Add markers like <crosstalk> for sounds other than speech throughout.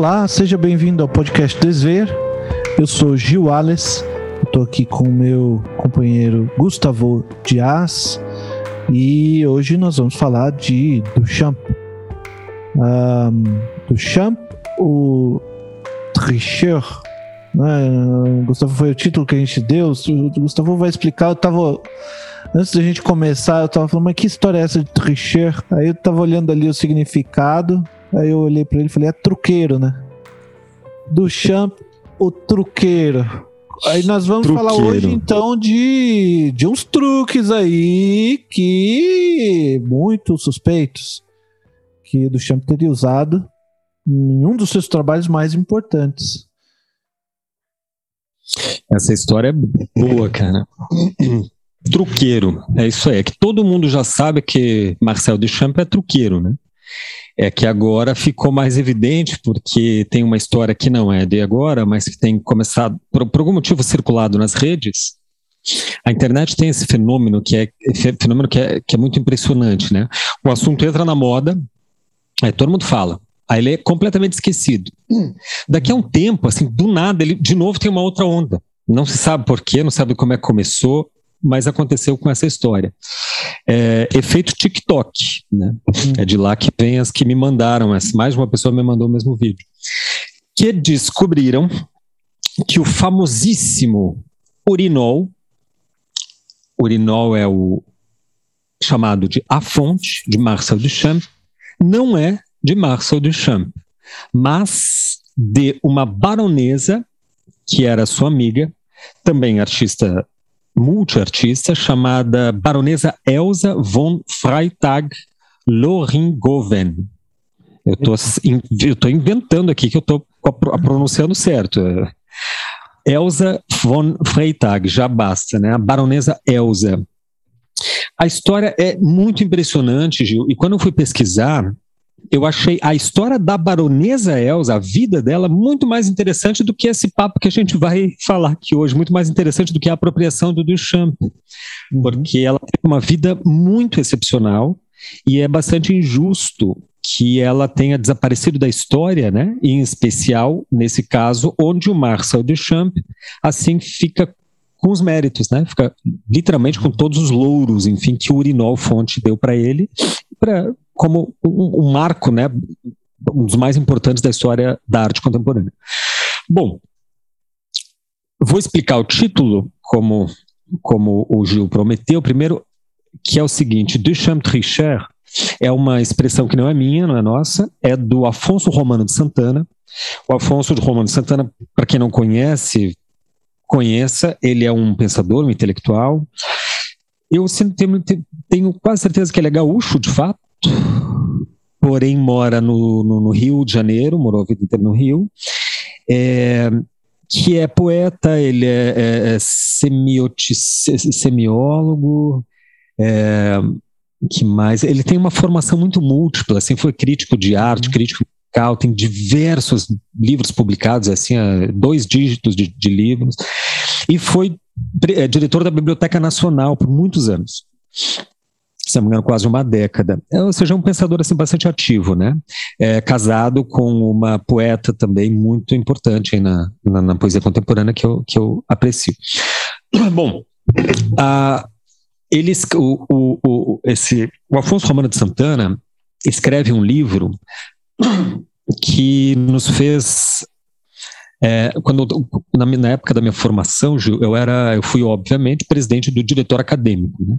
Olá, seja bem-vindo ao podcast Desver. Eu sou Gil Wallace, estou aqui com o meu companheiro Gustavo Dias e hoje nós vamos falar de Duchamp. Um, Duchamp, o Tricheur. Né? Gustavo foi o título que a gente deu. O Gustavo vai explicar. Eu tava antes da gente começar, eu tava falando, mas que história é essa de Tricheur? Aí eu tava olhando ali o significado. Aí eu olhei para ele e falei, é truqueiro, né? Duchamp, o truqueiro. Aí nós vamos truqueiro. falar hoje então de, de uns truques aí que muito suspeitos que Duchamp teria usado em um dos seus trabalhos mais importantes. Essa história é boa, cara. truqueiro, é isso aí. É que todo mundo já sabe que Marcel Duchamp é truqueiro, né? É que agora ficou mais evidente, porque tem uma história que não é de agora, mas que tem começado, por, por algum motivo, circulado nas redes. A internet tem esse fenômeno que é fenômeno que é, que é muito impressionante, né? O assunto entra na moda, aí todo mundo fala, aí ele é completamente esquecido. Daqui a um tempo, assim, do nada, ele de novo tem uma outra onda. Não se sabe por quê, não sabe como é que começou, mas aconteceu com essa história. É, efeito TikTok, né? Hum. É de lá que vem as que me mandaram, mais de uma pessoa me mandou o mesmo vídeo, que descobriram que o famosíssimo urinol, urinol é o chamado de A Fonte, de Marcel Duchamp, não é de Marcel Duchamp, mas de uma baronesa que era sua amiga, também artista multiartista chamada Baronesa Elsa von Freitag Loringoven. Eu estou inventando aqui que eu estou pronunciando certo. Elsa von Freitag, já basta, né? A baronesa Elsa. A história é muito impressionante, Gil, e quando eu fui pesquisar, eu achei a história da baronesa Elsa, a vida dela, muito mais interessante do que esse papo que a gente vai <laughs> falar aqui hoje, muito mais interessante do que a apropriação do Duchamp, uhum. porque ela tem uma vida muito excepcional e é bastante injusto que ela tenha desaparecido da história, né? Em especial nesse caso, onde o Marcel Duchamp assim fica com os méritos, né? Fica literalmente com todos os louros, enfim, que o Urinol Fonte deu para ele, para como um, um marco, né, um dos mais importantes da história da arte contemporânea. Bom, vou explicar o título, como, como o Gil prometeu. Primeiro, que é o seguinte: Duchamp Tricher é uma expressão que não é minha, não é nossa, é do Afonso Romano de Santana. O Afonso de Romano de Santana, para quem não conhece, conheça, ele é um pensador, um intelectual. Eu tenho, tenho quase certeza que ele é gaúcho, de fato, porém mora no, no, no, Rio de Janeiro, morou a vida inteira no Rio, é, que é poeta, ele é, é, é semiólogo, é, que mais? Ele tem uma formação muito múltipla, assim, foi crítico de arte, uhum. crítico musical, tem diversos livros publicados, assim, dois dígitos de, de livros, e foi é, diretor da Biblioteca Nacional por muitos anos se não me engano, quase uma década. É, ou seja, é um pensador assim, bastante ativo, né? É, casado com uma poeta também muito importante na, na, na, poesia contemporânea que eu, que eu aprecio. <clears throat> Bom, a, eles, o, o, o, esse, o Afonso Romano de Santana escreve um livro <clears throat> que nos fez é, quando na, na, época da minha formação, Gil, eu era, eu fui obviamente presidente do diretor acadêmico, né?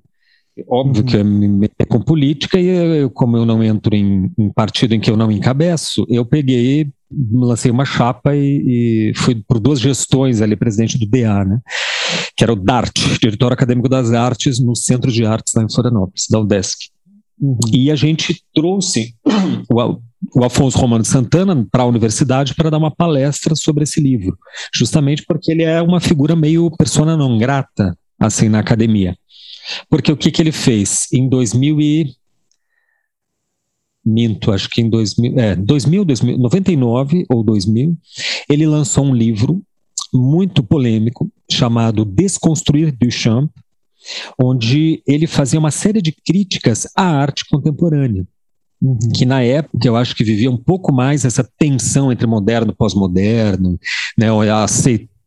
Óbvio que eu me meter com política e eu, como eu não entro em, em, partido em que eu não encabeço, eu peguei, lancei uma chapa e, e fui por duas gestões ali, presidente do DA, né? Que era o DART, Diretor Acadêmico das Artes, no Centro de Artes lá em Florianópolis, da UDESC. Uhum. E a gente trouxe o, o Afonso Romano Santana para a universidade para dar uma palestra sobre esse livro, justamente porque ele é uma figura meio persona não grata, assim, na academia. Porque o que, que ele fez? Em 2000 e... Minto, acho que em 2000, é, 2000, 2000, 99 ou 2000, ele lançou um livro muito polêmico chamado Desconstruir Duchamp, onde ele fazia uma série de críticas à arte contemporânea. Uhum. que na época eu acho que vivia um pouco mais essa tensão entre moderno e pós-moderno, né,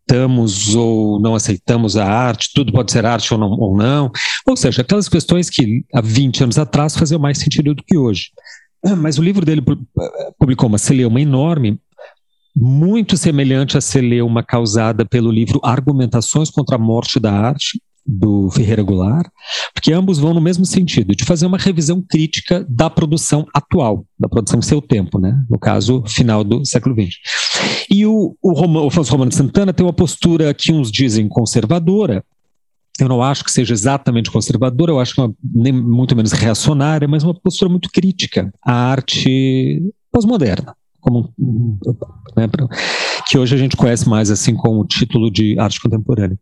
aceitamos ou não aceitamos a arte, tudo pode ser arte ou não, ou não, ou seja, aquelas questões que há 20 anos atrás faziam mais sentido do que hoje. <clears throat> Mas o livro dele publicou uma celeuma enorme, muito semelhante à celeuma causada pelo livro Argumentações contra a Morte da Arte, do Ferreira Goulart, porque ambos vão no mesmo sentido, de fazer uma revisão crítica da produção atual, da produção seu tempo, né? no caso, final do século XX. E o, o, Roman, o Afonso Romano Santana tem uma postura que uns dizem conservadora, eu não acho que seja exatamente conservadora, eu acho que é uma, nem muito menos reacionária, mas uma postura muito crítica à arte pós-moderna, como né, que hoje a gente conhece mais assim com o título de arte contemporânea.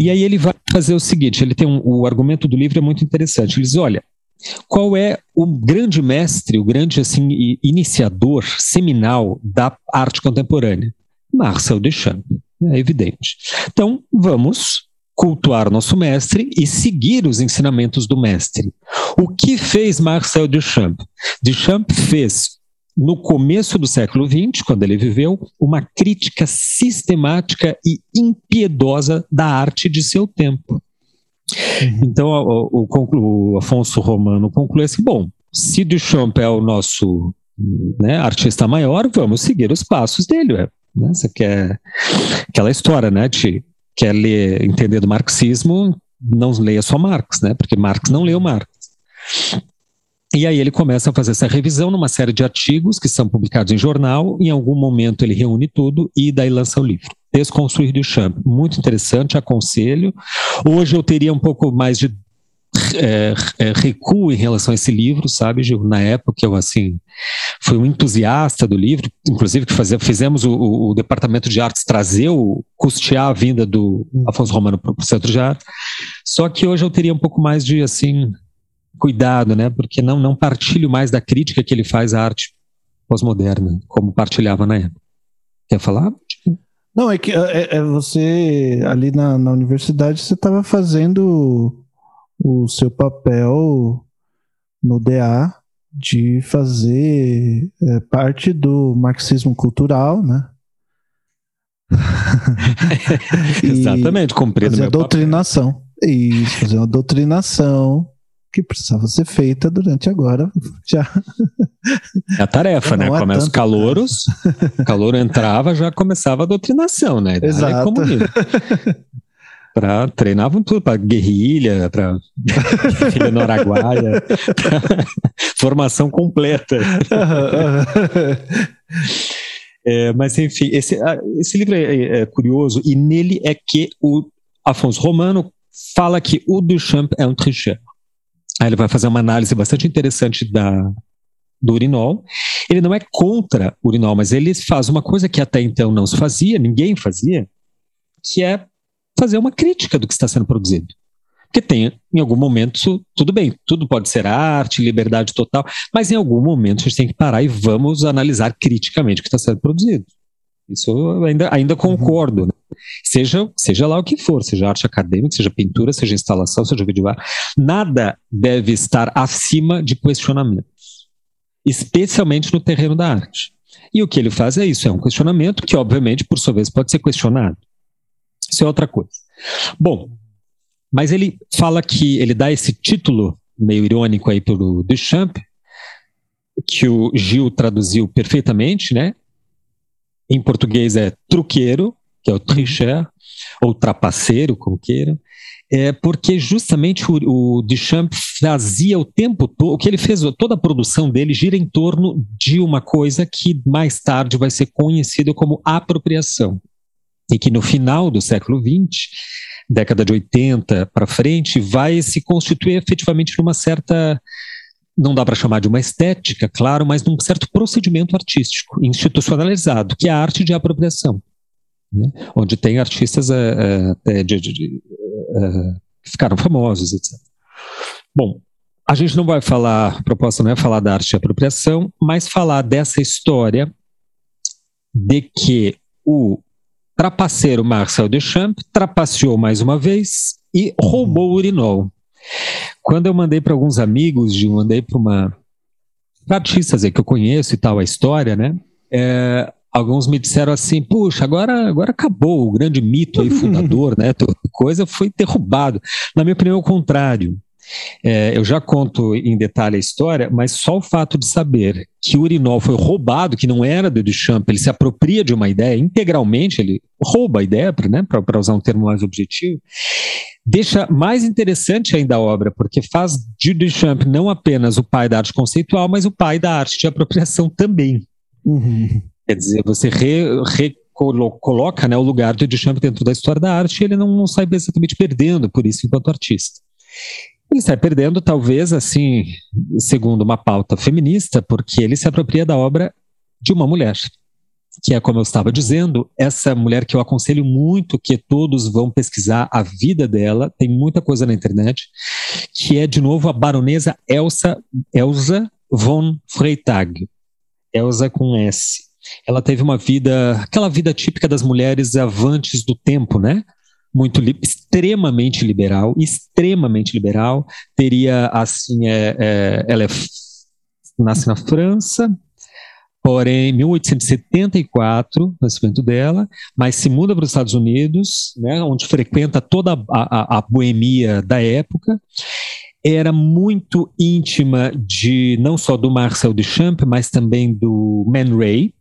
E aí ele vai fazer o seguinte, ele tem um, o argumento do livro é muito interessante. Ele diz, olha, qual é o grande mestre, o grande assim iniciador seminal da arte contemporânea? Marcel Duchamp, é evidente. Então, vamos cultuar nosso mestre e seguir os ensinamentos do mestre. O que fez Marcel Duchamp? Duchamp fez no começo do século XX, quando ele viveu, uma crítica sistemática e impiedosa da arte de seu tempo. Uhum. Então, o, o, o, Afonso Romano conclui assim: bom, se Duchamp é o nosso né, artista maior, vamos seguir os passos dele. Né? Você quer aquela história, né? De quer ler, entender do marxismo, não leia só Marx, né? Porque Marx não leu Marx. E aí ele começa a fazer essa revisão numa série de artigos que são publicados em jornal. Em algum momento ele reúne tudo e daí lança o livro. Desconstruir Duchamp. Muito interessante, aconselho. Hoje eu teria um pouco mais de é, é, recuo em relação a esse livro, sabe, Gil? Na época eu, assim, fui um entusiasta do livro, inclusive que fazia, fizemos o, o, o, departamento de artes trazer, o, custear a vinda do Afonso Romano para o Centro de Arte, só que hoje eu teria um pouco mais de, assim, cuidado, né? Porque não, não partilho mais da crítica que ele faz à arte pós-moderna, como partilhava na época. Quer falar? Não, é que é, é você, ali na, na universidade, você estava fazendo o seu papel no DA de fazer é, parte do marxismo cultural, né? <laughs> Exatamente, cumprindo fazer a doutrinação. Papel. Isso, fazer uma doutrinação que precisava ser feita durante agora já. É a tarefa, né? Começa os calouros, <laughs> o calouro entrava, já começava a doutrinação, né? Exato. <laughs> Pra, treinavam tudo, para guerrilha, para guerrilha no Araguaia, <laughs> formação completa. é, mas enfim, esse, esse livro é, é, é curioso e nele é que o Afonso Romano fala que o Duchamp é um tricheur. Aí ele vai fazer uma análise bastante interessante da, do urinol. Ele não é contra o urinol, mas ele faz uma coisa que até então não se fazia, ninguém fazia, que é fazer uma crítica do que está sendo produzido. Porque tem, em algum momento, tudo bem, tudo pode ser arte, liberdade total, mas em algum momento a gente tem que parar e vamos analisar criticamente o que está sendo produzido. Isso eu ainda, ainda concordo. Né? Seja, seja lá o que for, seja arte acadêmica, seja pintura, seja instalação, seja vídeo nada deve estar acima de questionamentos, especialmente no terreno da arte. E o que ele faz é isso, é um questionamento que, obviamente, por sua vez, pode ser questionado. Isso é outra coisa. Bom, mas ele fala que ele dá esse título meio irônico aí para o Duchamp, que o Gil traduziu perfeitamente, né? Em português é truqueiro, que é o tricher, ou trapaceiro, como queiram, é porque justamente o, o Duchamp fazia o tempo todo, o que ele fez, toda a produção dele gira em torno de uma coisa que mais tarde vai ser conhecida como apropriação. E que no final do século XX, década de 80 para frente, vai se constituir efetivamente numa certa não dá para chamar de uma estética, claro, mas num certo procedimento artístico institucionalizado, que é a arte de apropriação, né? onde tem artistas é, é, de, de, de, é, que ficaram famosos, etc. Bom, a gente não vai falar, a proposta não é falar da arte de apropriação, mas falar dessa história de que o trapaceiro Marcel Duchamp trapaceou mais uma vez e roubou o urinol. Quando eu mandei para alguns amigos, de mandei para uma artistas aí que eu conheço e tal, a história, né? É, alguns me disseram assim, puxa, agora, agora acabou o grande mito aí, fundador, né? Coisa foi derrubado. Na minha opinião, é o contrário. É, eu já conto em detalhe a história, mas só o fato de saber que o urinol foi roubado, que não era do Duchamp, ele se apropria de uma ideia integralmente, ele rouba a ideia, né, para usar um termo mais objetivo, deixa mais interessante ainda a obra, porque faz de Duchamp não apenas o pai da arte conceitual, mas o pai da arte de apropriação também. Uhum. Quer dizer, você re, re coloca né, o lugar de Duchamp dentro da história da arte e ele não, não sai exatamente perdendo por isso enquanto artista. Ele sai perdendo, talvez, assim, segundo uma pauta feminista, porque ele se apropria da obra de uma mulher, que é, como eu estava dizendo, essa mulher que eu aconselho muito que todos vão pesquisar a vida dela, tem muita coisa na internet, que é, de novo, a baronesa Elsa, Elsa von Freytag. Elsa com S. Ela teve uma vida, aquela vida típica das mulheres avantes do tempo, né? Muito li extremamente liberal, extremamente liberal. Teria assim, é, é, ela é, nasce na França, porém 1874, nascimento dela, mas se muda para os Estados Unidos, né, onde frequenta toda a, a, a boemia da época. Era muito íntima de não só do Marcel Duchamp, mas também do Man Ray,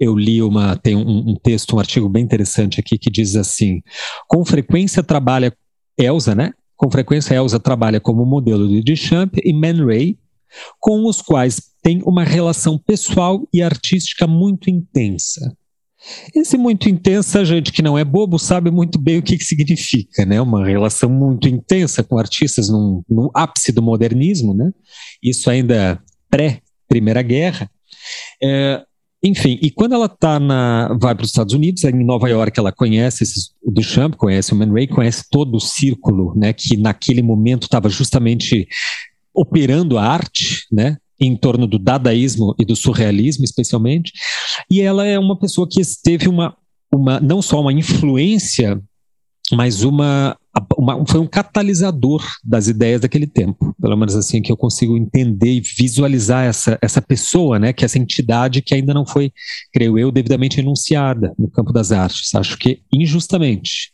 eu li uma, tem um, um, texto, um artigo bem interessante aqui que diz assim: com frequência trabalha Elsa, né? Com frequência Elsa trabalha como modelo de Duchamp e Man Ray, com os quais tem uma relação pessoal e artística muito intensa. Esse muito intensa, gente que não é bobo, sabe muito bem o que, que significa, né? Uma relação muito intensa com artistas no, ápice do modernismo, né? Isso ainda pré-Primeira Guerra. É, enfim, e quando ela tá na, vai para os Estados Unidos, em Nova York, ela conhece esses, o Duchamp, conhece o Man Ray, conhece todo o círculo, né, que naquele momento estava justamente operando a arte, né, em torno do dadaísmo e do surrealismo, especialmente. E ela é uma pessoa que teve uma, uma não só uma influência, mas uma uma, foi um catalisador das ideias daquele tempo, pelo menos assim que eu consigo entender e visualizar essa, essa pessoa, né, que essa entidade que ainda não foi, creio eu, devidamente enunciada no campo das artes. Acho que injustamente.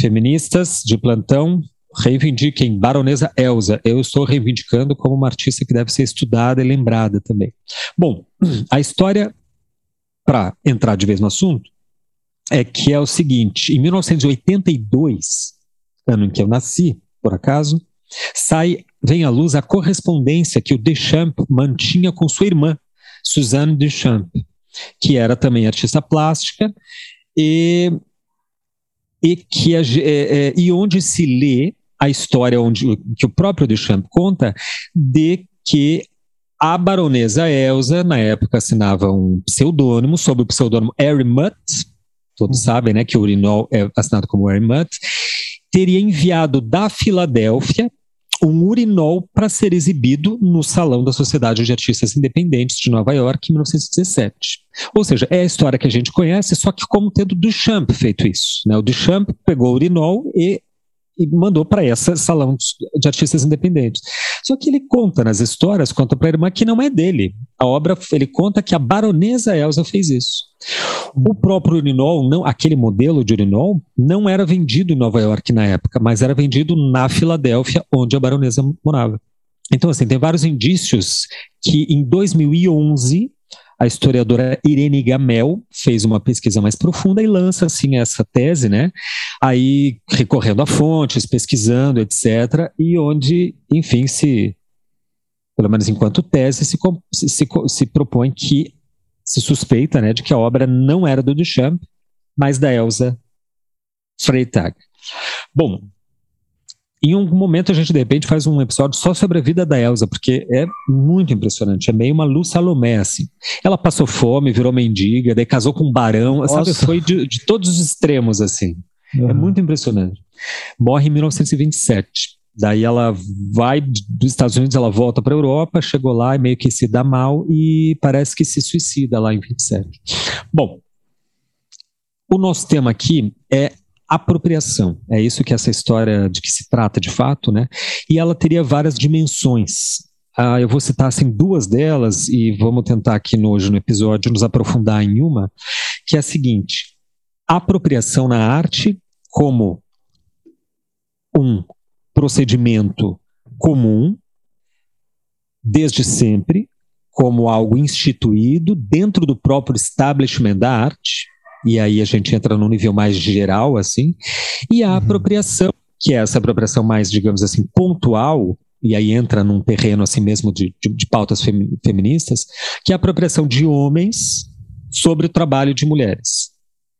Feministas de plantão, reivindiquem Baronesa Elsa. Eu estou reivindicando como uma artista que deve ser estudada e lembrada também. Bom, <clears throat> a história, para entrar de vez no assunto, é que é o seguinte: em 1982, ano em que eu nasci, por acaso, sai, vem à luz a correspondência que o Deschamps mantinha com sua irmã, Suzanne Deschamps, que era também artista plástica, e, e, que, é, é, e onde se lê a história onde, que o próprio Deschamps conta de que a baronesa Elsa, na época, assinava um pseudônimo, sob o pseudônimo Harry Mutt, todos uhum. sabem, né, que o urinol é assinado como Harry Mutt, teria enviado da Filadélfia um urinol para ser exibido no Salão da Sociedade de Artistas Independentes de Nova York em 1917. Ou seja, é a história que a gente conhece, só que como tendo Duchamp feito isso. Né? O Duchamp pegou o urinol e e mandou para essa salão de artistas independentes. Só que ele conta nas histórias, conta para a irmã que não é dele. A obra, ele conta que a baronesa Elsa fez isso. O próprio urinol, não, aquele modelo de urinol, não era vendido em Nova York na época, mas era vendido na Filadélfia, onde a baronesa morava. Então, assim, tem vários indícios que em 2011 a historiadora Irene Gamel fez uma pesquisa mais profunda e lança assim essa tese, né? Aí recorrendo a fontes, pesquisando, etc. E onde, enfim, se pelo menos enquanto tese se, se, se propõe que se suspeita, né, de que a obra não era do Duchamp, mas da Elsa Freytag. Bom, em um momento a gente de repente faz um episódio só sobre a vida da Elsa, porque é muito impressionante, é meio uma Lu Salomé, assim. Ela passou fome, virou mendiga, daí casou com um barão, Nossa. sabe? Foi de, de, todos os extremos, assim. Uhum. É muito impressionante. Morre em 1927. Daí ela vai dos Estados Unidos, ela volta para a Europa, chegou lá e meio que se dá mal e parece que se suicida lá em 27. Bom, o nosso tema aqui é apropriação. É isso que essa história de que se trata de fato, né? E ela teria várias dimensões. uh, eu vou citar assim duas delas e vamos tentar aqui no, hoje no episódio nos aprofundar em uma, que é a seguinte: apropriação na arte como um procedimento comum desde sempre, como algo instituído dentro do próprio establishment da arte, e aí a gente entra num nível mais geral, assim, e a uhum. apropriação, que é essa apropriação mais, digamos assim, pontual, e aí entra num terreno assim mesmo de, de, de pautas fem, feministas, que é a apropriação de homens sobre o trabalho de mulheres.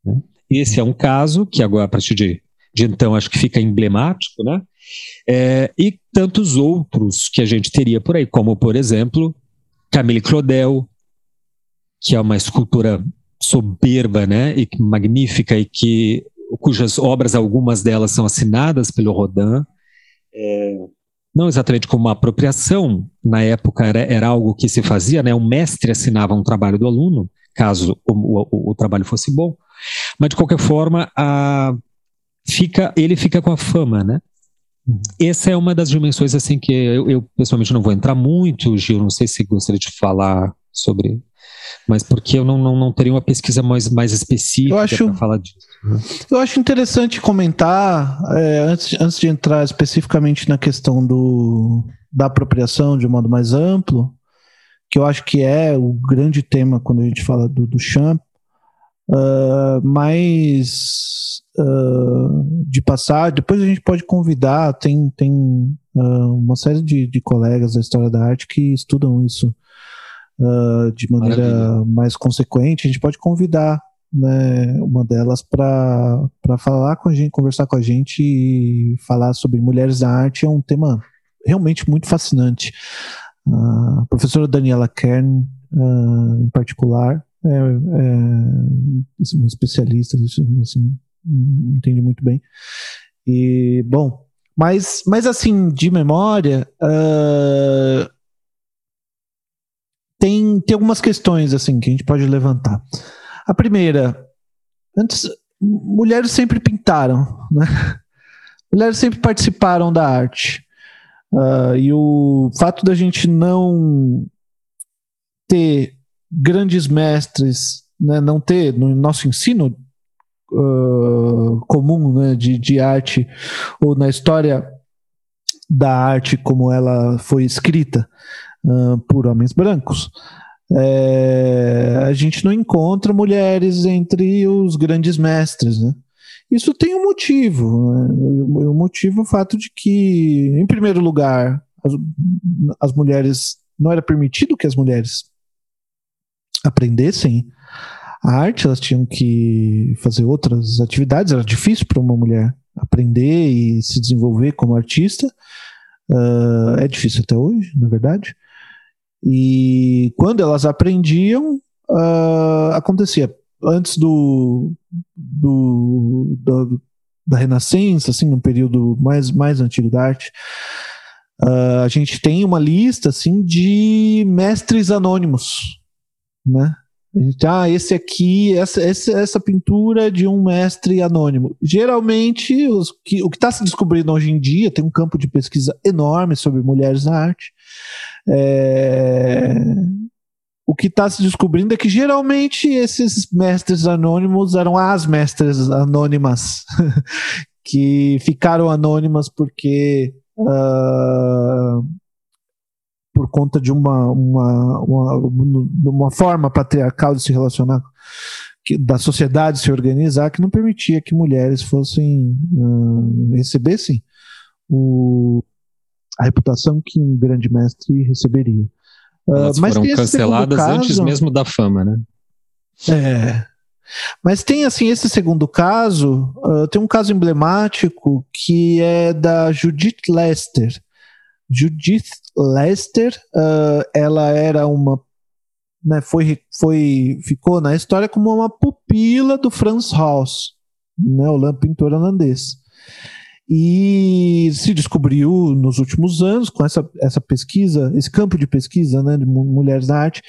Né? Esse é um caso que agora, a partir de, de então, acho que fica emblemático, né? É, e tantos outros que a gente teria por aí, como, por exemplo, Camille Claudel, que é uma escultura soberba, né, e magnífica e que cujas obras algumas delas são assinadas pelo Rodin, é, não exatamente como uma apropriação, na época era, era algo que se fazia, né, o mestre assinava um trabalho do aluno, caso o, o, o trabalho fosse bom, mas de qualquer forma a, fica, ele fica com a fama, né, essa é uma das dimensões assim que eu, eu, pessoalmente não vou entrar muito, Gil, não sei se gostaria de falar sobre, mas porque eu não, não, não teria uma pesquisa mais, mais específica para falar disso. Né? Eu acho interessante comentar, é, antes, antes de entrar especificamente na questão do, da apropriação de um modo mais amplo, que eu acho que é o grande tema quando a gente fala do, do Champ, uh, mas uh, de passar, depois a gente pode convidar, tem, tem uh, uma série de, de colegas da história da arte que estudam isso de maneira Maravilha. mais consequente, a gente pode convidar né, uma delas para falar com a gente, conversar com a gente e falar sobre mulheres da arte é um tema realmente muito fascinante. a professora Daniela Kern, uh, em particular, é, é um especialista, assim, entende muito bem. E, bom, mas, mas assim, de memória, uh, tem, algumas questões assim que a gente pode levantar. A primeira, antes, mulheres sempre pintaram, né? <laughs> Mulheres sempre participaram da arte. Uh, e o fato da gente não ter grandes mestres, né, não ter no nosso ensino uh, comum né, de, de arte ou na história da arte como ela foi escrita uh, por homens brancos. É, a gente não encontra mulheres entre os grandes mestres, né? Isso tem um motivo. Né? O motivo é o fato de que, em primeiro lugar, as, as mulheres não era permitido que as mulheres aprendessem a arte, elas tinham que fazer outras atividades, era difícil para uma mulher aprender e se desenvolver como artista. Uh, é difícil até hoje, na verdade. E quando elas aprendiam, uh, acontecia antes do, do, do, da Renascença, assim, no período mais, mais antigo da arte, uh, a gente tem uma lista assim de mestres anônimos né? Ah, esse aqui, essa, essa, essa pintura de um mestre anônimo. Geralmente, os, que, o que está se descobrindo hoje em dia, tem um campo de pesquisa enorme sobre mulheres na arte. É, o que está se descobrindo é que geralmente esses mestres anônimos eram as mestras anônimas, <laughs> que ficaram anônimas porque. Uh, por conta de uma, uma, uma, uma forma patriarcal de se relacionar, que, da sociedade se organizar, que não permitia que mulheres fossem uh, recebessem o, a reputação que um grande mestre receberia. Uh, Elas mas foram canceladas caso, antes mesmo da fama, né? É. Mas tem assim esse segundo caso, uh, tem um caso emblemático que é da Judith Lester. Judith Lester, uh, ela era uma né, foi, foi, ficou na história como uma pupila do Franz Haus, né, o pintor holandês. E se descobriu nos últimos anos, com essa, essa pesquisa, esse campo de pesquisa né, de mulheres na arte,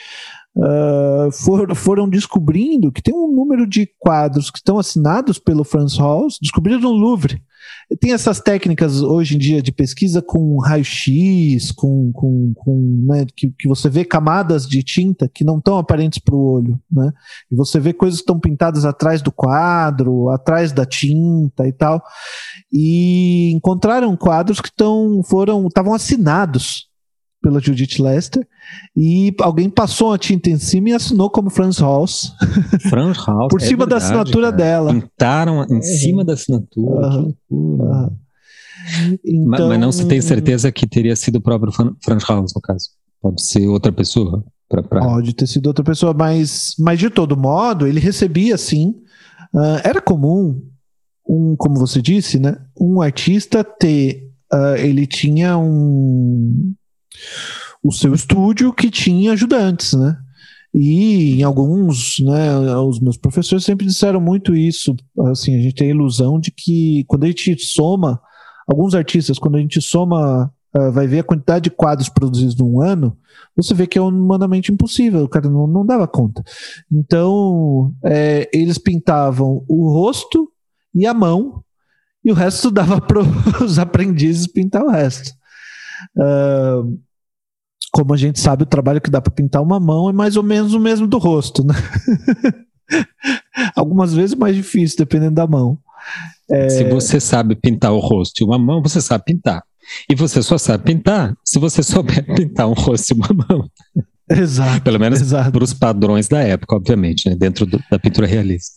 uh, for, foram descobrindo que tem um número de quadros que estão assinados pelo Franz Hals, descobriram no Louvre. Tem essas técnicas hoje em dia de pesquisa com raio-x, com, com, com né, que, que você vê camadas de tinta que não estão aparentes para o olho, né? E você vê coisas que estão pintadas atrás do quadro, atrás da tinta e tal. E encontraram quadros que tão, foram estavam assinados pela Judith Lester e alguém passou a tinta em cima e assinou como Franz Hals. <laughs> Franz Hals. por é cima verdade, da assinatura cara. dela. Pintaram em é. cima da assinatura. Uhum. Uhum. Então... Mas, mas, não se tem certeza que teria sido o próprio Franz Hals, no caso. Pode ser outra pessoa. Pra, pra... Pode ter sido outra pessoa, mas, mas de todo modo, ele recebia sim. Uh, era comum, um, como você disse, né, um artista ter. Uh, ele tinha um o seu estúdio que tinha ajudantes, né? E em alguns, né, os meus professores sempre disseram muito isso. Assim, a gente tem a ilusão de que quando a gente soma, alguns artistas, quando a gente soma, uh, vai ver a quantidade de quadros produzidos num ano, você vê que é humanamente impossível, o cara não, não dava conta. Então, é, eles pintavam o rosto e a mão, e o resto <laughs> dava para os <laughs> aprendizes pintar o resto. Uh, como a gente sabe, o trabalho que dá para pintar uma mão é mais ou menos o mesmo do rosto, né? <laughs> Algumas vezes mais difícil, dependendo da mão. É... Se você sabe pintar o rosto e uma mão, você sabe pintar. E você só sabe pintar se você souber <laughs> pintar um rosto e uma mão. Exato. Pelo menos para os padrões da época, obviamente, né? dentro do, da pintura realista.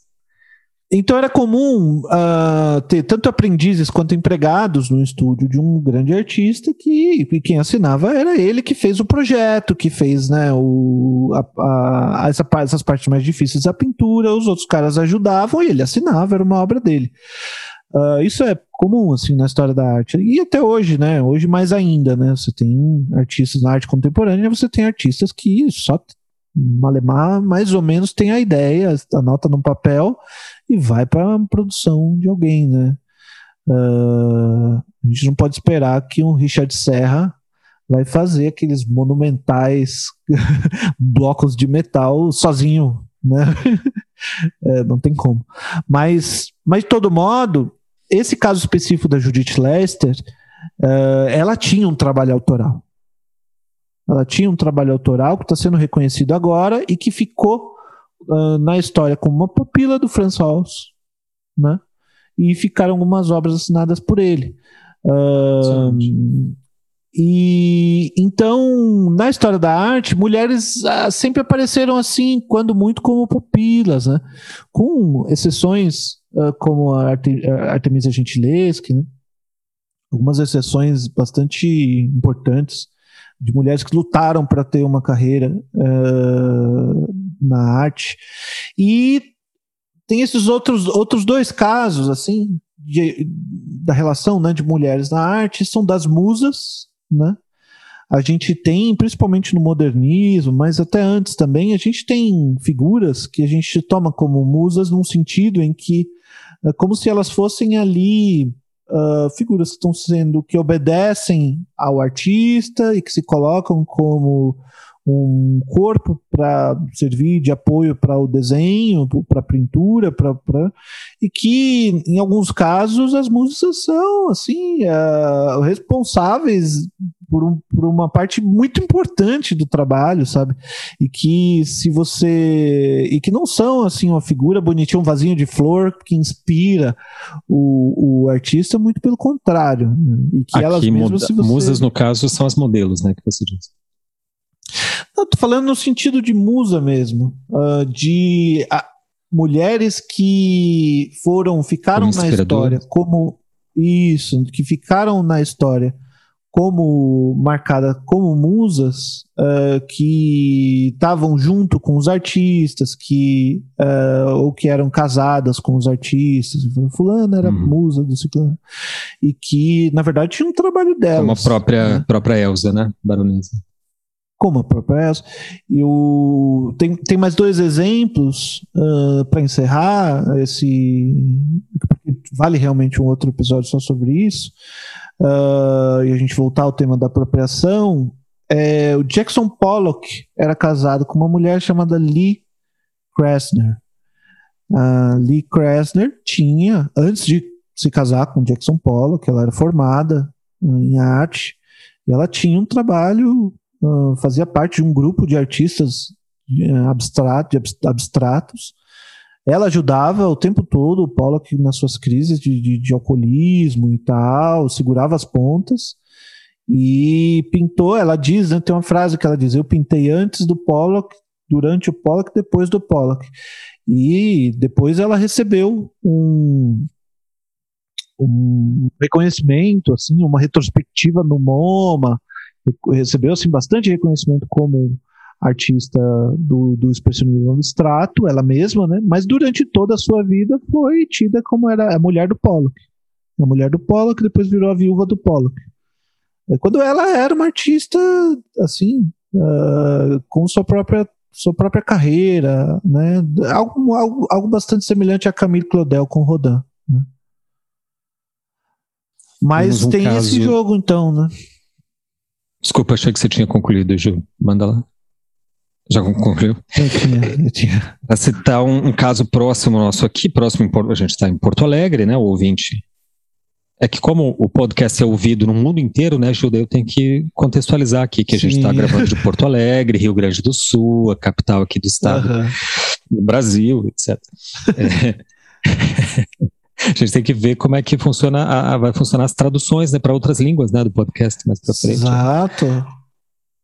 Então era comum uh, ter tanto aprendizes quanto empregados no estúdio de um grande artista que quem assinava era ele que fez o projeto, que fez né, o, a, a, essa, essas partes mais difíceis da pintura, os outros caras ajudavam e ele assinava, era uma obra dele. Uh, isso é comum assim na história da arte e até hoje, né? Hoje mais ainda, né? Você tem artistas na arte contemporânea, você tem artistas que só Malemar mais ou menos tem a ideia, anota no papel e vai para a produção de alguém, né? Uh, a gente não pode esperar que um Richard Serra vai fazer aqueles monumentais <laughs> blocos de metal sozinho, né? <laughs> é, não tem como. Mas, mas de todo modo, esse caso específico da Judith Lester, uh, ela tinha um trabalho autoral. Ela tinha um trabalho autoral que está sendo reconhecido agora e que ficou uh, na história como uma pupila do Franz Hals, né? E ficaram algumas obras assinadas por ele. Uh, e então, na história da arte, mulheres uh, sempre apareceram assim, quando muito como pupilas, né? Com exceções uh, como a Artemisia Gentileschi, né? algumas exceções bastante importantes de mulheres que lutaram para ter uma carreira uh, na arte. E tem esses outros, outros dois casos, assim, de, da relação né, de mulheres na arte, são das musas, né? A gente tem, principalmente no modernismo, mas até antes também, a gente tem figuras que a gente toma como musas num sentido em que é como se elas fossem ali uh, figuras que estão sendo que obedecem ao artista e que se colocam como um corpo para servir de apoio para o desenho, para a pintura, para e que em alguns casos as músicas são assim uh, responsáveis por, um, por, uma parte muito importante do trabalho, sabe? E que se você e que não são assim uma figura bonitinha, um vasinho de flor que inspira o, o artista, muito pelo contrário, né? e que Aqui, elas mesmas, você... musas no caso são as modelos, né, que você disse. Não, tô falando no sentido de musa mesmo, uh, de uh, mulheres que foram, ficaram na história como isso, que ficaram na história como marcada como musas uh, que estavam junto com os artistas, que uh, ou que eram casadas com os artistas. Fulano era uhum. musa do ciclano e que na verdade tinha um trabalho dela. Como a própria né? própria Elsa, né, baronesa como a própria ESO. O, tem, tem mais dois exemplos uh, para encerrar esse. Vale realmente um outro episódio só sobre isso. Uh, e a gente voltar ao tema da apropriação. é, o Jackson Pollock era casado com uma mulher chamada Lee Krasner. A Lee Krasner tinha, antes de se casar com Jackson Pollock, ela era formada em arte, e ela tinha um trabalho, fazia parte de um grupo de artistas abstrato, abstratos. Ela ajudava o tempo todo o Pollock nas suas crises de, de, de alcoolismo e tal, segurava as pontas e pintou. Ela diz, né, tem uma frase que ela diz: Eu pintei antes do Pollock, durante o Pollock, depois do Pollock. E depois ela recebeu um, um reconhecimento, assim, uma retrospectiva no MoMA, recebeu assim bastante reconhecimento como artista do, do expressionismo abstrato, ela mesma, né? Mas durante toda a sua vida foi tida como era a mulher do Pollock. A mulher do Pollock depois virou a viúva do Pollock. Quando ela era uma artista, assim, uh, com sua própria sua própria carreira, né? Algo, algo, algo bastante semelhante a Camille Claudel com Rodin. Né? Mas um tem caso... esse jogo, então, né? Desculpa, achei que você tinha concluído, Ju. Manda lá. Já concluiu? Eu tinha, eu tinha. Para citar um, um, caso próximo nosso aqui, próximo, a gente está em Porto Alegre, né? O ouvinte. É que como o podcast é ouvido no mundo inteiro, né, Judeu, eu tenho que contextualizar aqui que a gente está gravando de Porto Alegre, Rio Grande do Sul, a capital aqui do estado, uhum. do Brasil, etc. É. <laughs> A gente tem que ver como é que funciona a, a vai funcionar as traduções né, para outras línguas né, do podcast mais para frente. Exato.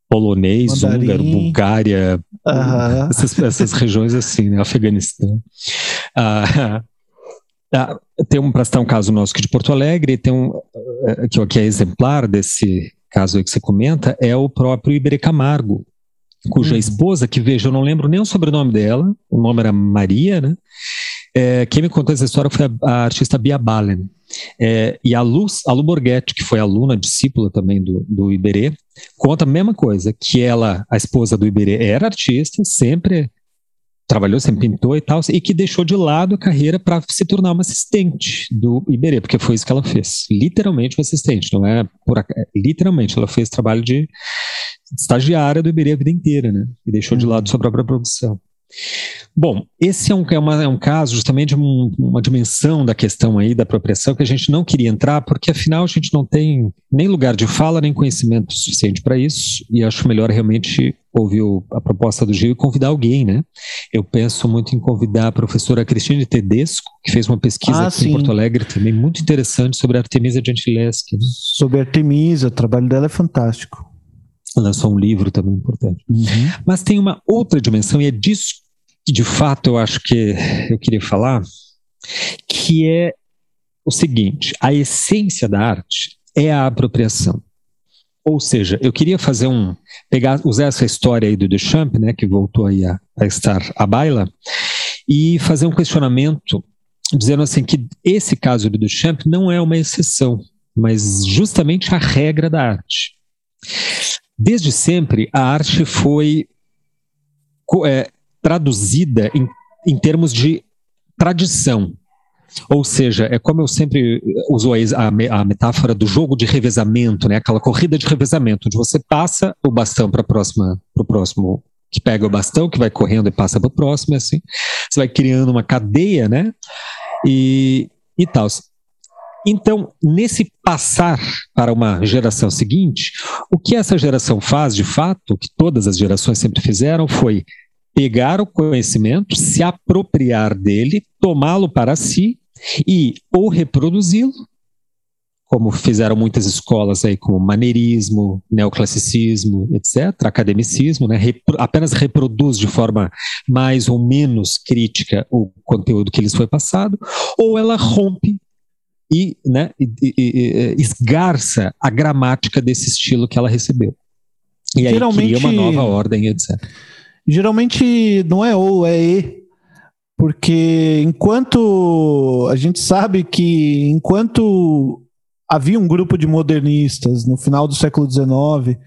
Polonês, Mandarim. húngaro, Bulgária, uhum. essas, essas, regiões assim, né, Afeganistão. Ah, ah, tem um, para citar um caso nosso aqui de Porto Alegre, tem um eh, que, que é exemplar desse caso aí que você comenta, é o próprio Iberê Camargo, cuja uhum. esposa, que veja, eu não lembro nem o sobrenome dela, o nome era Maria, né? É, quem me contou essa história foi a, a artista Bia Balen. É, e a Lu, a Lu Borghetti, que foi aluna, discípula também do, do Iberê, conta a mesma coisa, que ela, a esposa do Iberê, era artista, sempre trabalhou, sempre pintou e tal, e que deixou de lado a carreira para se tornar uma assistente do Iberê, porque foi isso que ela fez. Literalmente uma assistente, não é por literalmente, ela fez trabalho de estagiária do Iberê a vida inteira, né? E deixou de lado sua própria produção. Bom, esse é um, é, uma, é um caso justamente de um, uma dimensão da questão aí da apropriação que a gente não queria entrar, porque afinal a gente não tem nem lugar de fala, nem conhecimento suficiente para isso, e acho melhor realmente ouvir a proposta do Gil e convidar alguém, né? Eu penso muito em convidar a professora Cristine Tedesco, que fez uma pesquisa ah, aqui sim. em Porto Alegre também muito interessante sobre a Artemisa Gentileschi. Né? Sobre a Artemisa, o trabalho dela é fantástico lançou um livro também importante. Uhum. Mas tem uma outra dimensão, e é disso de fato eu acho que eu queria falar, que é o seguinte: a essência da arte é a apropriação. Ou seja, eu queria fazer um pegar usar essa história aí do Duchamp, né, que voltou aí a, a estar à baila, e fazer um questionamento dizendo assim que esse caso do Duchamp não é uma exceção, mas justamente a regra da arte. Desde sempre, a arte foi é, traduzida em, em termos de tradição. Ou seja, é como eu sempre uso a, a, metáfora do jogo de revezamento, né? aquela corrida de revezamento, onde você passa o bastão para o próximo que pega o bastão, que vai correndo e passa para o próximo, assim. Você vai criando uma cadeia, né? E, e tal. Então, nesse passar para uma geração seguinte, o que essa geração faz, de fato, o que todas as gerações sempre fizeram, foi pegar o conhecimento, se apropriar dele, tomá-lo para si e ou reproduzi-lo, como fizeram muitas escolas aí, como maneirismo, neoclassicismo, etc., academicismo, né, repro apenas reproduz de forma mais ou menos crítica o conteúdo que lhes foi passado, ou ela rompe e, né, e, e, e esgarça a gramática desse estilo que ela recebeu. E aí cria uma nova ordem, etc. Geralmente não é ou, é e. Porque enquanto a gente sabe que enquanto havia um grupo de modernistas no final do século XIX,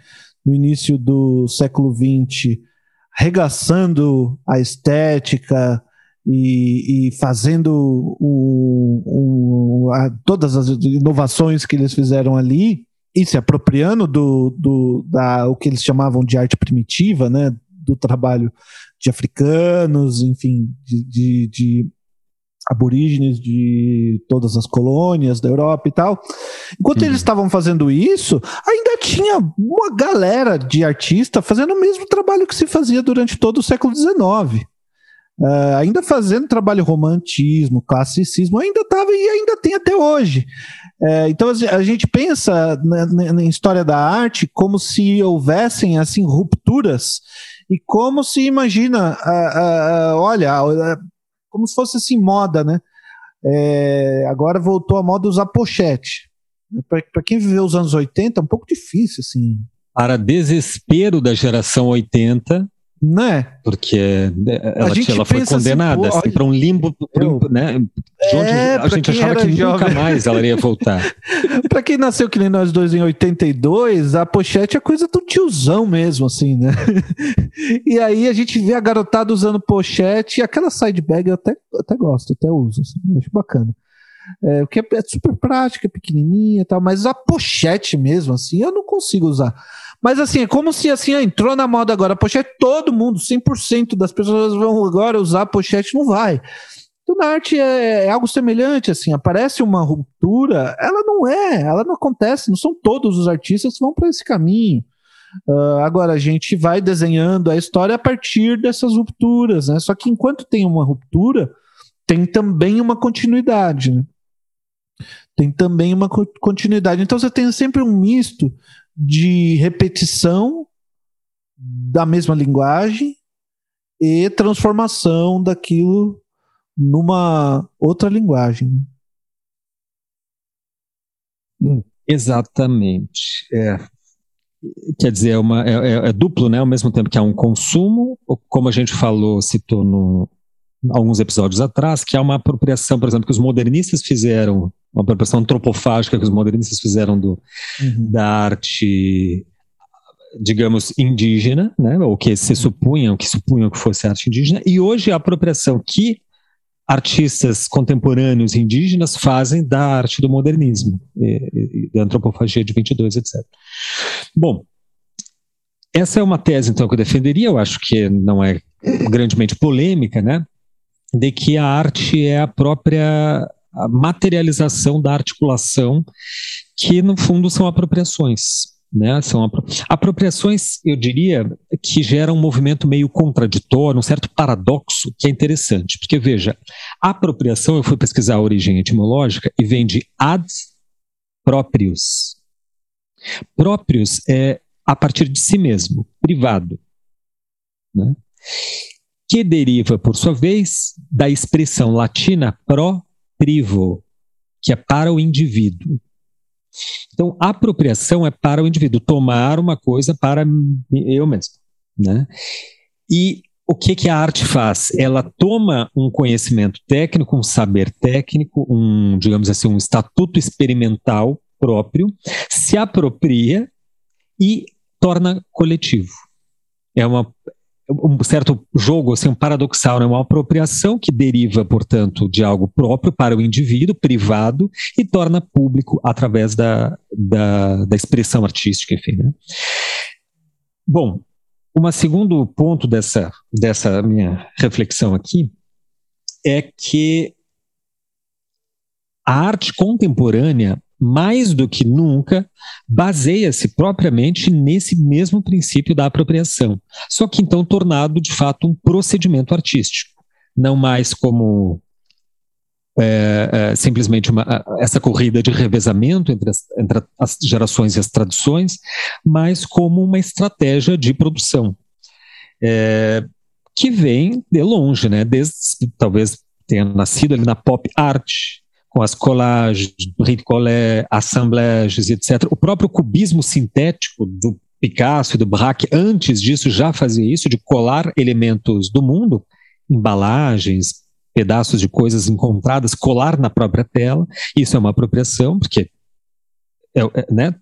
no início do século XX, regaçando a estética e, e fazendo o, o, a, todas as inovações que eles fizeram ali, isso, se apropriando do, do da, o que eles chamavam de arte primitiva, né? Do trabalho de africanos, enfim, de, de, de aborígenes de todas as colônias da Europa e tal. Enquanto uhum. eles estavam fazendo isso, ainda tinha uma galera de artistas fazendo o mesmo trabalho que se fazia durante todo o século XIX. Uh, ah, ainda fazendo trabalho romantismo, classicismo, ainda estava e ainda tem até hoje. Uh, então a gente pensa na, na, história da arte como se houvessem assim rupturas e como se imagina, uh, olha, como se fosse assim moda, né? É, agora voltou a moda usar pochete. Para quem viveu os anos 80 é um pouco difícil, assim. Para desespero da geração 80, né? Porque né, ela, ela foi assim, condenada assim, assim para um limbo, eu, né? De onde é, a gente achava que jovem. nunca mais ela ia voltar. <laughs> para quem nasceu que nem nós dois em 82, a pochete é coisa do tiozão mesmo, assim, né? <laughs> e aí a gente vê a garotada usando pochete e aquela side bag eu até, até gosto, até uso, assim, acho bacana. É, porque é super prática, é pequenininha e tal, mas a pochete mesmo, assim, eu não consigo usar. Mas assim, é como se assim, entrou na moda agora pochete, todo mundo, 100% das pessoas vão agora usar pochete, não vai. Então, na arte é, é, algo semelhante, assim, aparece uma ruptura, ela não é, ela não acontece, não são todos os artistas que vão para esse caminho. Uh, agora, a gente vai desenhando a história a partir dessas rupturas, né? Só que enquanto tem uma ruptura, tem também uma continuidade, né? Tem também uma continuidade. Então, você tem sempre um misto de repetição da mesma linguagem e transformação daquilo numa outra linguagem. Né? Hum, exatamente. É. Quer dizer, é, uma, é, é, é, duplo, né? Ao mesmo tempo que há um consumo, como a gente falou, citou no, alguns episódios atrás, que há uma apropriação, por exemplo, que os modernistas fizeram, uma apropriação antropofágica que os modernistas fizeram do, uhum. da arte, digamos, indígena, né, ou que se supunham, que supunham que fosse arte indígena, e hoje a apropriação que artistas contemporâneos indígenas fazem da arte do modernismo, e, e, da antropofagia de 22, etc. Bom, essa é uma tese, então, que eu defenderia, eu acho que não é grandemente polêmica, né? de que a arte é a própria materialização da articulação, que no fundo são apropriações. Né, são apro apropriações, eu diria, que geram um movimento meio contraditório, um certo paradoxo que é interessante. Porque, veja, a apropriação, eu fui pesquisar a origem etimológica e vem de ad próprios. Próprios é a partir de si mesmo, privado. Né? que deriva, por sua vez, da expressão latina pro privo, que é para o indivíduo. Então, apropriação é para o indivíduo, tomar uma coisa para eu mesmo. Né? E o que, que a arte faz? Ela toma um conhecimento técnico, um saber técnico, um, digamos assim, um estatuto experimental próprio, se apropria e torna coletivo. É uma, um certo jogo, assim, um paradoxal, né? uma apropriação que deriva, portanto, de algo próprio para o indivíduo, privado, e torna público através da, da, da expressão artística, enfim. Né? Bom, um segundo ponto dessa, dessa minha reflexão aqui é que a arte contemporânea mais do que nunca, baseia-se propriamente nesse mesmo princípio da apropriação, só que então tornado de fato um procedimento artístico, não mais como é, é, simplesmente uma, essa corrida de revezamento entre as, entre as gerações e as tradições, mas como uma estratégia de produção. É, que vem de longe, né? Desde, talvez tenha nascido ali na pop art, com as collages, bricolé, assemblages, etc. O próprio cubismo sintético do Picasso e do Braque, antes disso, já fazia isso, de colar elementos do mundo, embalagens, pedaços de coisas encontradas, colar na própria tela. Isso é uma apropriação, porque é, é né,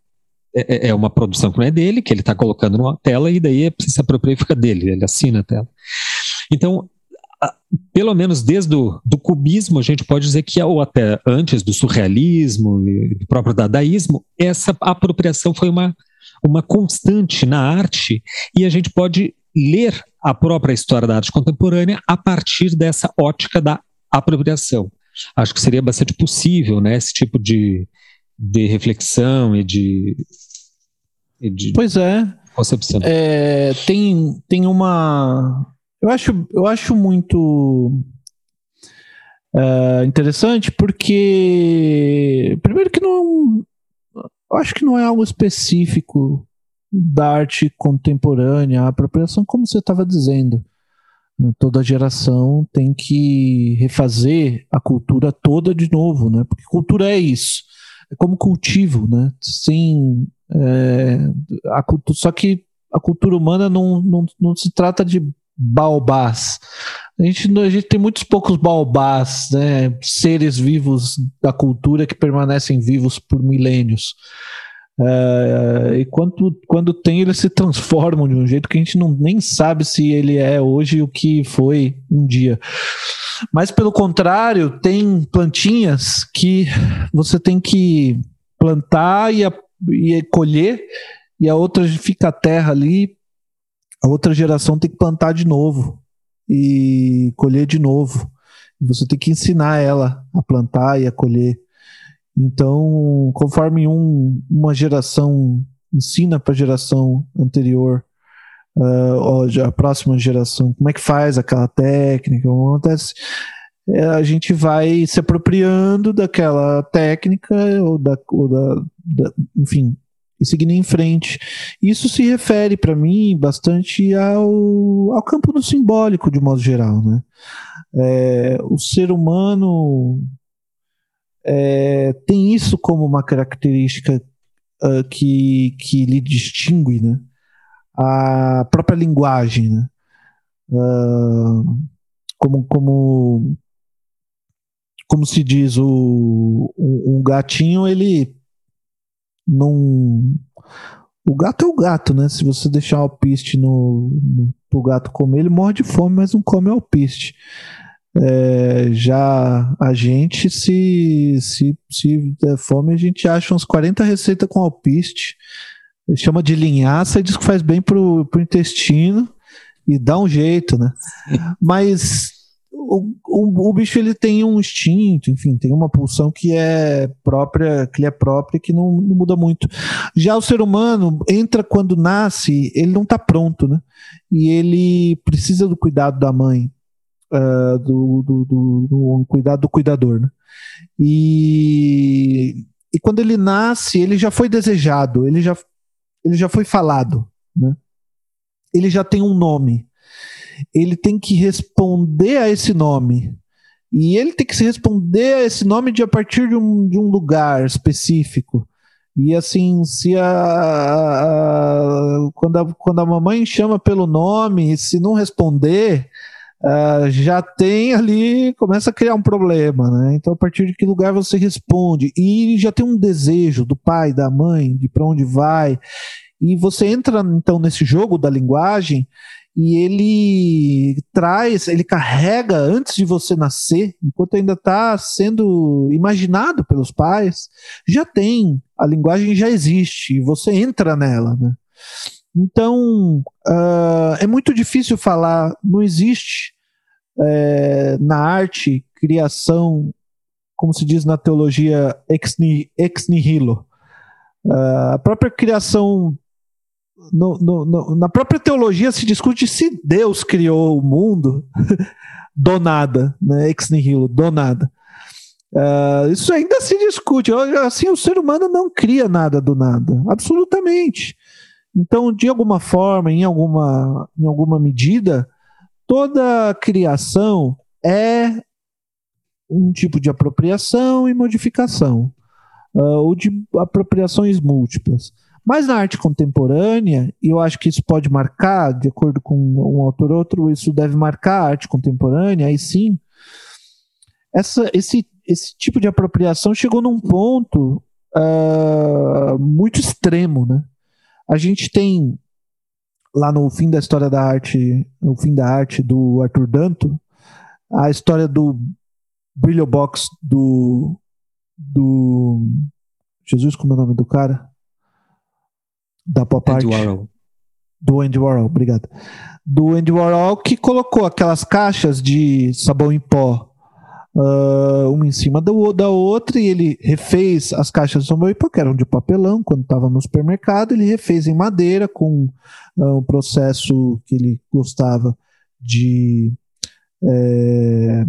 é, é, uma produção que não é dele, que ele está colocando numa tela, e daí se apropria e fica dele, ele assina a tela. Então, pelo menos desde o do cubismo, a gente pode dizer que, ou até antes do surrealismo e do próprio dadaísmo, essa apropriação foi uma, uma constante na arte e a gente pode ler a própria história da arte contemporânea a partir dessa ótica da apropriação. Acho que seria bastante possível, né, esse tipo de, de reflexão e de, e de pois é. concepção. É, tem, tem uma eu acho, eu acho muito uh, interessante porque, primeiro, que não. Eu acho que não é algo específico da arte contemporânea, a apropriação, como você estava dizendo. Toda geração tem que refazer a cultura toda de novo, né? Porque cultura é isso. É como cultivo, né? Sem, é, a cultura, só que a cultura humana não, não, não se trata de baobás. A gente, a gente tem muitos poucos baobás, né, seres vivos da cultura que permanecem vivos por milênios. Uh, e quando, quando tem, eles se transformam de um jeito que a gente não, nem sabe se ele é hoje o que foi um dia. Mas, pelo contrário, tem plantinhas que você tem que plantar e, a, e colher, e a outra fica a terra ali a outra geração tem que plantar de novo e colher de novo. Você tem que ensinar ela a plantar e a colher. Então, conforme um, uma geração ensina para a geração anterior, uh, a próxima geração, como é que faz aquela técnica, acontece, é, a gente vai se apropriando daquela técnica ou da, ou da, da enfim, e seguindo em frente. Isso se refere, para mim, bastante ao, ao campo do simbólico, de modo geral. Né? É, o ser humano é, tem isso como uma característica uh, que, que lhe distingue, né? a própria linguagem. Né? Uh, como, como, como se diz, o, um, um gatinho ele não. O gato é o gato, né? Se você deixar alpiste no, no, pro gato comer, ele morre de fome, mas não come alpiste. É, já a gente, se, se, se der fome, a gente acha uns 40 receitas com alpiste, chama de linhaça e diz que faz bem pro, pro intestino e dá um jeito, né? Mas o, o, o, bicho ele tem um instinto, enfim, tem uma pulsão que é própria, que é própria, que não, não muda muito. Já o ser humano entra quando nasce, ele não está pronto, né? E ele precisa do cuidado da mãe, uh, do, do, do, do, cuidado do cuidador, né? E, e quando ele nasce, ele já foi desejado, ele já, ele já foi falado, né? Ele já tem um nome ele tem que responder a esse nome. E ele tem que se responder a esse nome de a partir de um, de um lugar específico. E assim, se a, a, quando, a, quando a mamãe chama pelo nome, se não responder, uh, já tem ali, começa a criar um problema, né? Então, a partir de que lugar você responde? E já tem um desejo do pai, da mãe, de para onde vai. E você entra então nesse jogo da linguagem e ele traz, ele carrega antes de você nascer, enquanto ainda está sendo imaginado pelos pais, já tem, a linguagem já existe, você entra nela, né? Então, uh, é muito difícil falar, não existe é, na arte criação, como se diz na teologia, ex, ex nihilo. Uh, a própria criação no, no, no, na própria teologia se discute se Deus criou o mundo <laughs> do nada, né? ex nihilo, do nada. Uh, isso ainda se discute. Assim, o ser humano não cria nada do nada, absolutamente. Então, de alguma forma, em alguma, em alguma medida, toda criação é um tipo de apropriação e modificação, uh, ou de apropriações múltiplas. Mas na arte contemporânea, e eu acho que isso pode marcar, de acordo com um autor ou outro, isso deve marcar a arte contemporânea, aí sim, essa, esse, esse tipo de apropriação chegou num ponto uh, muito extremo. Né? A gente tem, lá no fim da história da arte, no fim da arte do Arthur Danto, a história do Brilho Box do. do. Jesus, como é o nome do cara? Da pop art. Do Andy Warhol, obrigado. Do Andy Warhol que colocou aquelas caixas de sabão em pó uh, uma em cima do, da outra, e ele refez as caixas de sabão em pó, que eram de papelão, quando estava no supermercado, ele refez em madeira com uh, um processo que ele gostava de. É,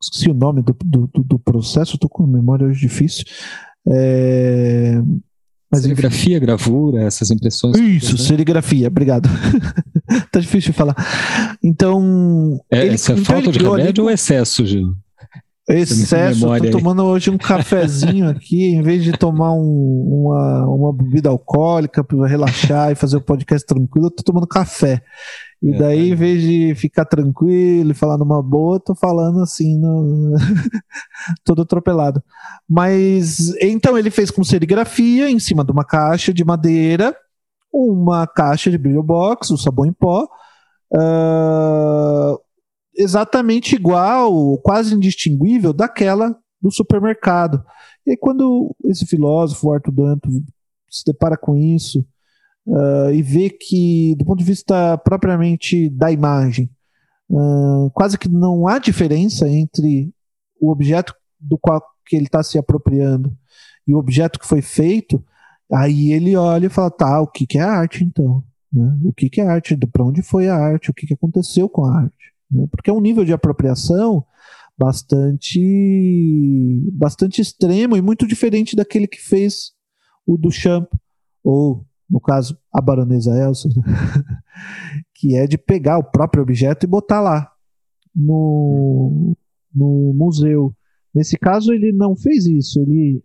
esqueci o nome do, do, do processo, estou com memória hoje difícil. É, mas serigrafia, gravura, essas impressões. Isso, né? serigrafia, obrigado. <laughs> tá difícil de falar. Então. É, ele, é falta de remédio ali, ou excesso, Gil? Excesso, eu tô tomando hoje um cafezinho aqui, em vez de tomar um, uma, uma bebida alcoólica para relaxar e fazer o podcast tranquilo, eu tô tomando café. E é, daí, em vez de ficar tranquilo e falar numa boa, tô falando assim, no... <laughs> todo atropelado. Mas então ele fez com serigrafia em cima de uma caixa de madeira, uma caixa de brilho box, o sabão em pó, uh, exatamente igual, quase indistinguível daquela do supermercado. E aí, quando esse filósofo, Arthur Danto, se depara com isso, uh, e vê que, do ponto de vista propriamente da imagem, uh, quase que não há diferença entre o objeto do qual que ele está se apropriando e o objeto que foi feito, aí ele olha e fala, tá, o que, que é arte então? Né? O que, que é arte? Para onde foi a arte? O que, que aconteceu com a arte? Né? Porque é um nível de apropriação bastante, bastante extremo e muito diferente daquele que fez o Duchamp, ou no caso, a baronesa Elsa, né? <laughs> que é de pegar o próprio objeto e botar lá no, no museu. Nesse caso, ele não fez isso. Ele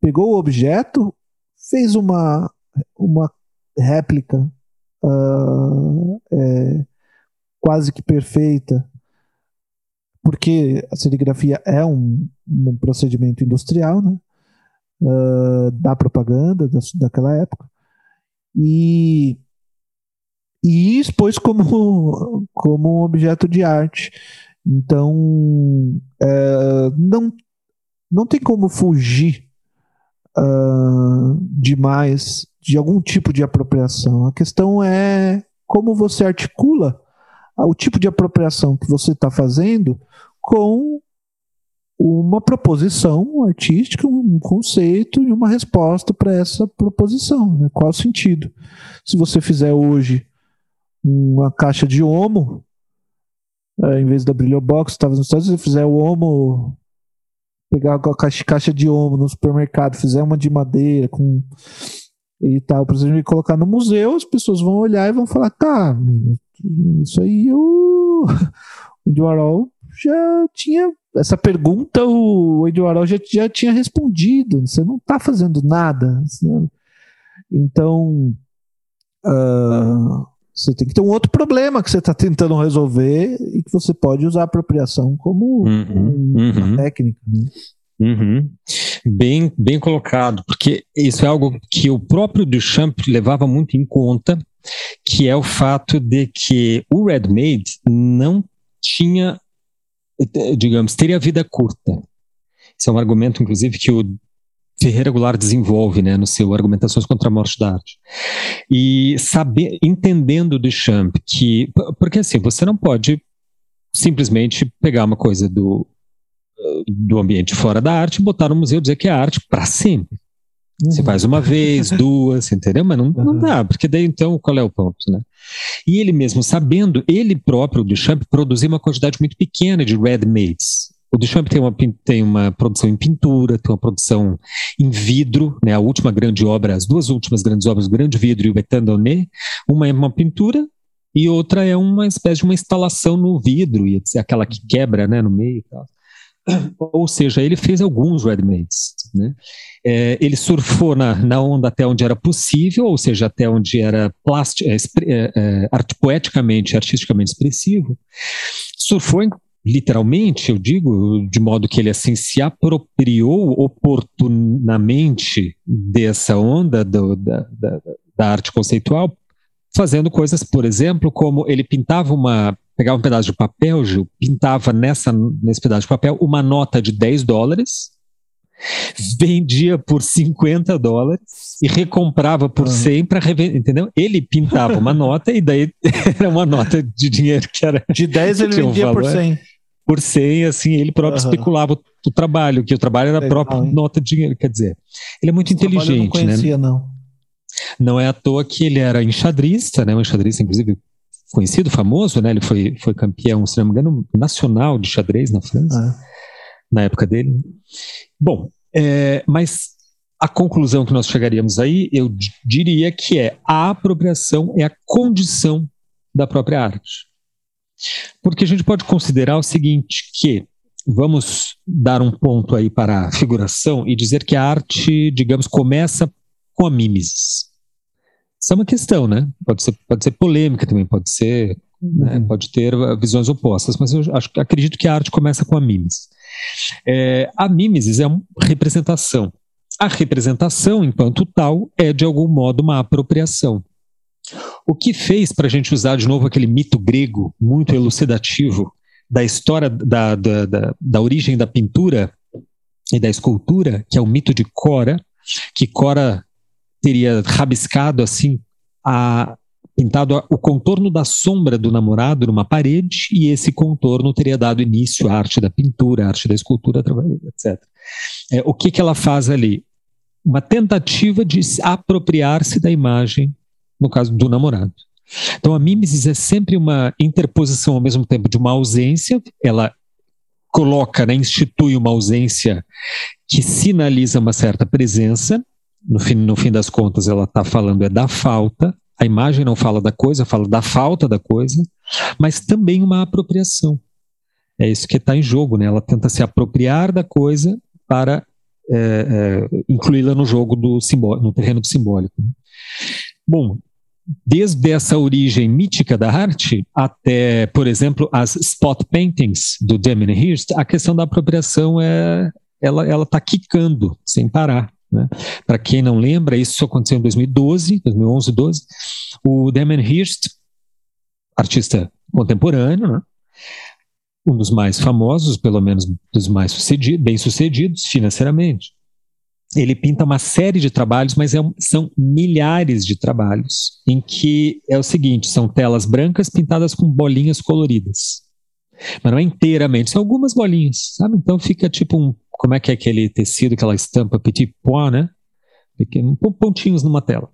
pegou o objeto, fez uma, uma réplica uh, é, quase que perfeita, porque a serigrafia é um, um procedimento industrial, né? Uh, da propaganda da, daquela época e, e expôs como, como objeto de arte. Então, é, não, não tem como fugir uh, demais de algum tipo de apropriação. A questão é como você articula o tipo de apropriação que você está fazendo com uma proposição artística, um conceito e uma resposta para essa proposição. Né? Qual o sentido? Se você fizer hoje uma caixa de homo, é, em vez da Brilho Box, estava nos Estados Unidos, se fizer o homo, pegar a caixa, caixa de homo no supermercado, fizer uma de madeira com e tal, por exemplo, colocar no museu, as pessoas vão olhar e vão falar, tá, amigo, isso aí o, o Warhol já tinha essa pergunta o Eduardo já, já tinha respondido. Você não está fazendo nada. Sabe? Então, uh, você tem que ter um outro problema que você está tentando resolver e que você pode usar a apropriação como uhum, uma uhum. técnica. Né? Uhum. Bem, bem colocado, porque isso é algo que o próprio Duchamp levava muito em conta, que é o fato de que o Red Made não tinha digamos, teria vida curta. Esse é um argumento, inclusive, que o Ferreira Goulart desenvolve né, no seu Argumentações contra a Morte da Arte. E saber, entendendo Duchamp que. Porque assim, você não pode simplesmente pegar uma coisa do, do ambiente fora da arte, botar no museu e dizer que é arte para sempre. Você faz uma vez, <laughs> duas, entendeu? Mas não, não dá, porque daí então qual é o ponto, né? E ele mesmo sabendo, ele próprio, o Duchamp, produzia uma quantidade muito pequena de ready-mades. O Duchamp tem uma, tem uma produção em pintura, tem uma produção em vidro, né? A última grande obra, as duas últimas grandes obras, o Grande Vidro e o Betandonnet, uma é uma pintura e outra é uma espécie de uma instalação no vidro, e aquela que quebra, né, no meio e tal. Ou seja, ele fez alguns ready-mades. Né? É, ele surfou na, na onda até onde era possível, ou seja, até onde era é, é, é, art, poeticamente, artisticamente expressivo. Surfou em, literalmente, eu digo, de modo que ele assim se apropriou oportunamente dessa onda do, da, da, da arte conceitual, fazendo coisas, por exemplo, como ele pintava uma pegava um pedaço de papel, Gil, pintava nessa, nesse pedaço de papel uma nota de 10 dólares, vendia por 50 dólares e recomprava por uhum. 100 para revender, entendeu? Ele pintava uma <laughs> nota e daí <laughs> era uma nota de dinheiro que era. De 10 ele vendia um por 100. Por 100, assim, ele próprio uhum. especulava o, o, trabalho, que o trabalho era a própria nota de dinheiro. Quer dizer, ele é muito Esse inteligente. Eu não né? conhecia, né? não. Não é à toa que ele era enxadrista, né? Um enxadrista, inclusive, conhecido, famoso, né? Ele foi, foi campeão, se não me engano, nacional de xadrez na França, ah. Na época dele. Bom, é, mas a conclusão que nós chegaríamos aí, eu diria que é a apropriação é a condição da própria arte. Porque a gente pode considerar o seguinte, que vamos dar um ponto aí para a figuração e dizer que a arte, digamos, começa com a mimesis. Isso é uma questão, né? Pode ser, pode ser polêmica também, pode ser, né? Uhum. pode ter visões opostas, mas eu acho, acredito que a arte começa com a mimesis. É, a mimesis é uma representação. A representação, enquanto tal, é de algum modo uma apropriação. O que fez para a gente usar de novo aquele mito grego muito elucidativo da história da, da, da, da origem da pintura e da escultura, que é o mito de Cora, que Cora teria rabiscado assim a pintado o contorno da sombra do namorado numa parede e esse contorno teria dado início à arte da pintura, à arte da escultura, etc. É, o que, que ela faz ali? Uma tentativa de apropriar-se da imagem, no caso do namorado. Então a mimesis é sempre uma interposição ao mesmo tempo de uma ausência, ela coloca, né, institui uma ausência que sinaliza uma certa presença, no fim, no fim das contas, ela está falando é da falta. A imagem não fala da coisa, fala da falta da coisa, mas também uma apropriação. É isso que está em jogo, né? Ela tenta se apropriar da coisa para é, é, incluí-la no jogo do simbólico, no terreno do simbólico. Né? Bom, desde essa origem mítica da arte até, por exemplo, as spot paintings do Damien Hirst, a questão da apropriação é ela ela está quicando sem parar. Né? Para quem não lembra, isso aconteceu em 2012, 2011, 12. O Damon Hirst, artista contemporâneo, né? um dos mais famosos, pelo menos dos mais sucedidos, bem-sucedidos financeiramente. Ele pinta uma série de trabalhos, mas é, são milhares de trabalhos, em que é o seguinte: são telas brancas pintadas com bolinhas coloridas. Mas não é inteiramente, são algumas bolinhas, sabe? Então fica tipo um como é que é aquele tecido, aquela estampa petit point, né? Pontinhos numa tela.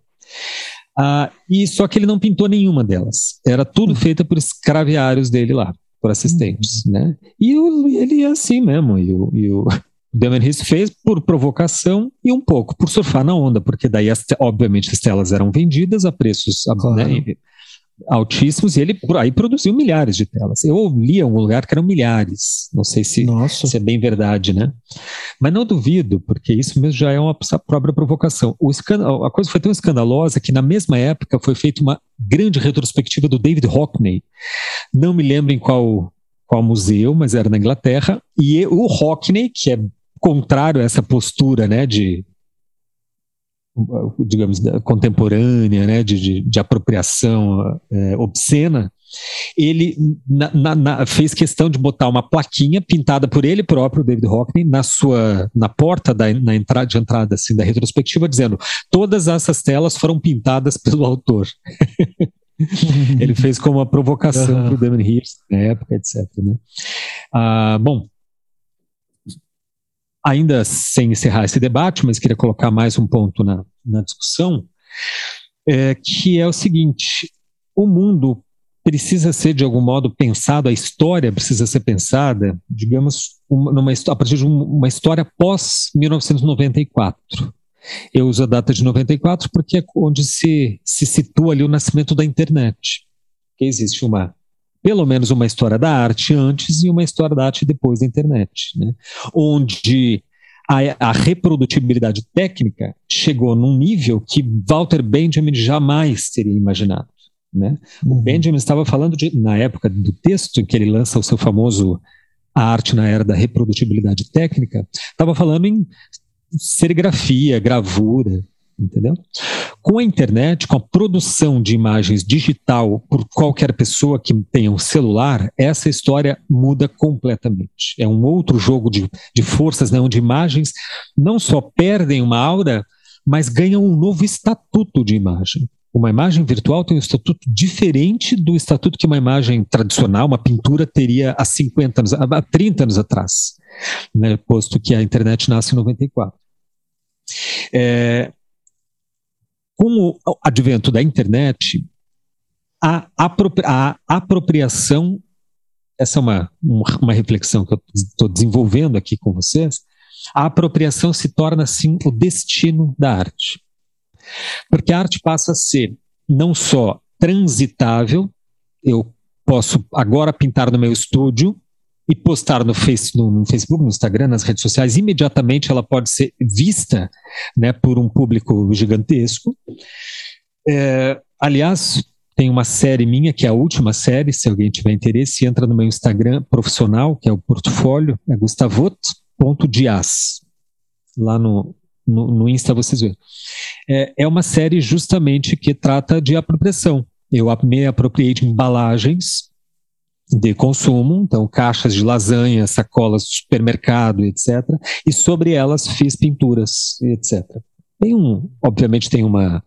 Ah, e só que ele não pintou nenhuma delas. Era tudo uhum. feito por escraviários dele lá, por assistentes, uhum. né? E o, ele é assim mesmo. E o, e o <laughs> Damon Hirst fez por provocação e um pouco por surfar na onda, porque daí, as, obviamente, as telas eram vendidas a preços claro. né, altíssimos e ele aí produziu milhares de telas. Eu li em algum lugar que eram milhares. Não sei se, se é bem verdade, né? Mas não duvido, porque isso mesmo já é uma própria provocação. A coisa foi tão escandalosa que na mesma época foi feita uma grande retrospectiva do David Hockney. Não me lembro em qual qual museu, mas era na Inglaterra, e o Hockney, que é contrário a essa postura, né, de digamos, contemporânea, né, de, de, de apropriação é, obscena, ele na, na, na, fez questão de botar uma plaquinha pintada por ele próprio, David Hockney, na sua na porta da na entrada de entrada assim da retrospectiva, dizendo todas essas telas foram pintadas pelo autor. <laughs> ele fez como uma provocação uhum. para o Damon Hirst na época, etc. Né? Ah, bom, ainda sem encerrar esse debate, mas queria colocar mais um ponto na, na discussão, é, que é o seguinte: o mundo precisa ser de algum modo pensado, a história precisa ser pensada, digamos, uma, numa, a partir de uma história pós 1994. Eu uso a data de 94 porque é onde se, se situa ali o nascimento da internet. Que existe uma pelo menos uma história da arte antes e uma história da arte depois da internet, né? onde a, a, reprodutibilidade técnica chegou num nível que Walter Benjamin jamais teria imaginado. Né? Uhum. O Benjamin estava falando de, na época do texto em que ele lança o seu famoso A Arte na Era da Reprodutibilidade Técnica, estava falando em serigrafia, gravura, entendeu? Com a internet, com a produção de imagens digital por qualquer pessoa que tenha um celular, essa história muda completamente. É um outro jogo de, de forças, né, onde imagens não só perdem uma aura, mas ganham um novo estatuto de imagem. Uma imagem virtual tem um estatuto diferente do estatuto que uma imagem tradicional, uma pintura, teria há 50 anos, há 30 anos atrás, né, posto que a internet nasce em 94. É, com o advento da internet, a, apropri a apropriação, essa é uma, uma reflexão que eu estou desenvolvendo aqui com vocês, a apropriação se torna, assim, o destino da arte. Porque a arte passa a ser não só transitável, eu posso agora pintar no meu estúdio e postar no, face, no, no, Facebook, no Instagram, nas redes sociais, imediatamente ela pode ser vista né, por um público gigantesco. É, aliás, tem uma série minha, que é a última série, se alguém tiver interesse, entra no meu Instagram profissional, que é o portfólio, é gustavot.dias. Lá no, no, no Insta vocês verem. É, é uma série justamente que trata de apropriação. Eu me apropriei de embalagens de consumo, então caixas de lasanha, sacolas de supermercado, etc. E sobre elas fiz pinturas, etc. Tem um, obviamente tem uma,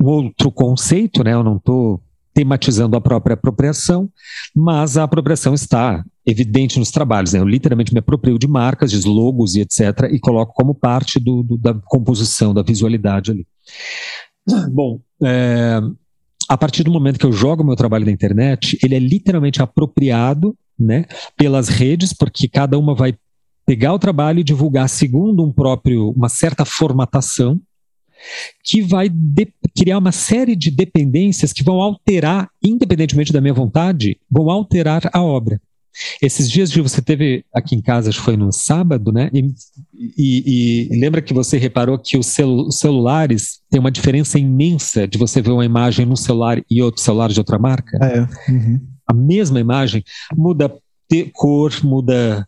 um outro conceito, né? Eu não estou tematizando a própria apropriação, mas a apropriação está evidente nos trabalhos. Né? Eu literalmente me aproprio de marcas, de logos e etc., e coloco como parte do, do, da composição, da visualidade ali. Bom, é, a partir do momento que eu jogo meu trabalho na internet, ele é literalmente apropriado né, pelas redes, porque cada uma vai pegar o trabalho e divulgar segundo um próprio, uma certa formatação, que vai criar uma série de dependências que vão alterar, independentemente da minha vontade, vão alterar a obra. Esses dias que você teve aqui em casa, acho que foi no sábado, né? E, e, e lembra que você reparou que os, celu os, celulares têm uma diferença imensa de você ver uma imagem num celular e outro celular de outra marca? É. Uhum. A mesma imagem muda cor, muda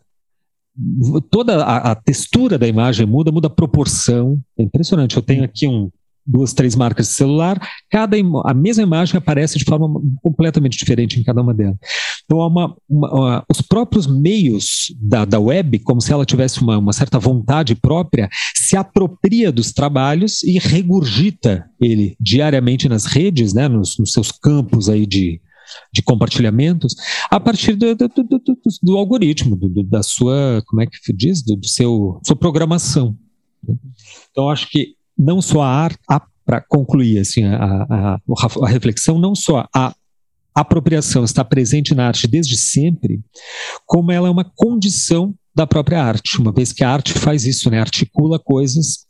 toda a, a, textura da imagem muda, muda a proporção. É impressionante. Eu tenho aqui um, duas, três marcas de celular, cada a mesma imagem aparece de forma completamente diferente em cada uma delas. Então, uma, uma, uma, os próprios meios da, da web, como se ela tivesse uma, uma certa vontade própria, se apropria dos trabalhos e regurgita ele diariamente nas redes, né, nos, nos seus campos aí de, de compartilhamentos a partir do, do, do, do algoritmo, da sua, como é que diz, do, seu sua programação. Então acho que não só a arte, para concluir assim a, a, a, reflexão, não só a apropriação está presente na arte desde sempre, como ela é uma condição da própria arte, uma vez que a arte faz isso, né, articula coisas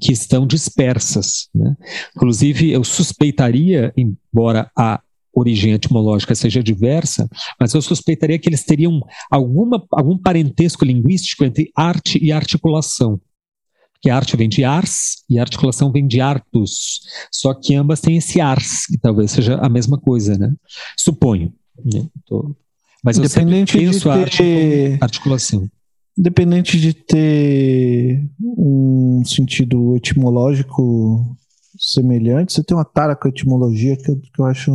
que estão dispersas. Né? Inclusive, eu suspeitaria, embora a origem etimológica seja diversa, mas eu suspeitaria que eles teriam alguma, algum parentesco linguístico entre arte e articulação que a arte vem de ars e a articulação vem de artus. Só que ambas têm esse ars, que talvez seja a mesma coisa, né? Suponho. Né? Tô... Mas eu Independente penso de ter... a articulação. Independente de ter um sentido etimológico semelhante, você tem uma tara com a etimologia que eu, que eu acho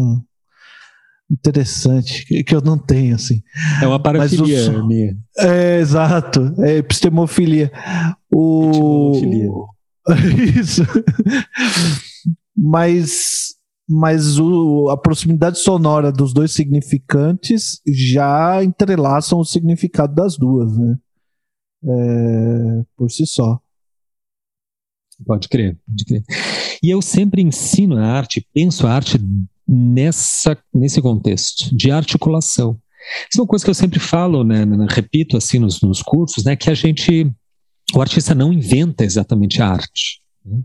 interessante, que eu não tenho, assim. É uma parafilia minha. É, exato, é epistemofilia. O... <laughs> Isso. mas mas o, a proximidade sonora dos dois significantes já entrelaçam o significado das duas, né? É, por si só. Pode crer, pode crer. E eu sempre ensino a arte, penso a arte nessa, nesse contexto de articulação. Isso é uma coisa que eu sempre falo, né, né, repito assim nos, nos cursos, né, que a gente, o artista não inventa exatamente a arte. Né?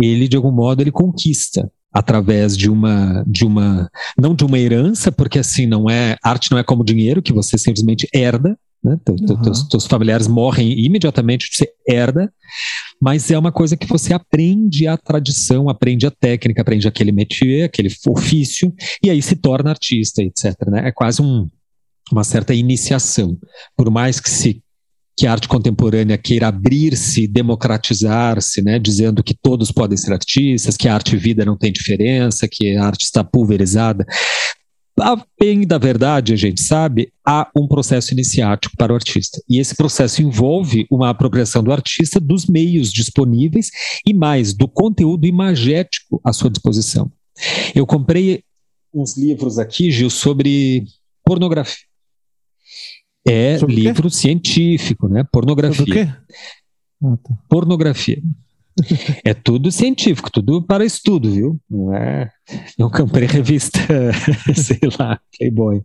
Ele, de algum modo, ele conquista através de uma, de uma, não de uma herança, porque assim não é, arte não é como dinheiro que você simplesmente herda, né? Uhum. Teus, teus familiares morrem imediatamente, você herda, mas é uma coisa que você aprende a tradição, aprende a técnica, aprende aquele métier, aquele ofício, e aí se torna artista, etc. Né? É quase um, uma certa iniciação. Por mais que se que a arte contemporânea queira abrir-se, democratizar-se, né, dizendo que todos podem ser artistas, que a arte e vida não tem diferença, que a arte está pulverizada. A bem da verdade, a gente sabe, há um processo iniciático para o artista. E esse processo envolve uma apropriação do artista dos meios disponíveis e mais do conteúdo imagético à sua disposição. Eu comprei uns livros aqui, Gil, sobre pornografia. É sobre livro científico, né? Pornografia. Sobre o quê? Ah, tá. Pornografia. <laughs> é tudo científico, tudo para estudo, viu? Não é. Não comprei revista, <laughs> sei lá, Playboy.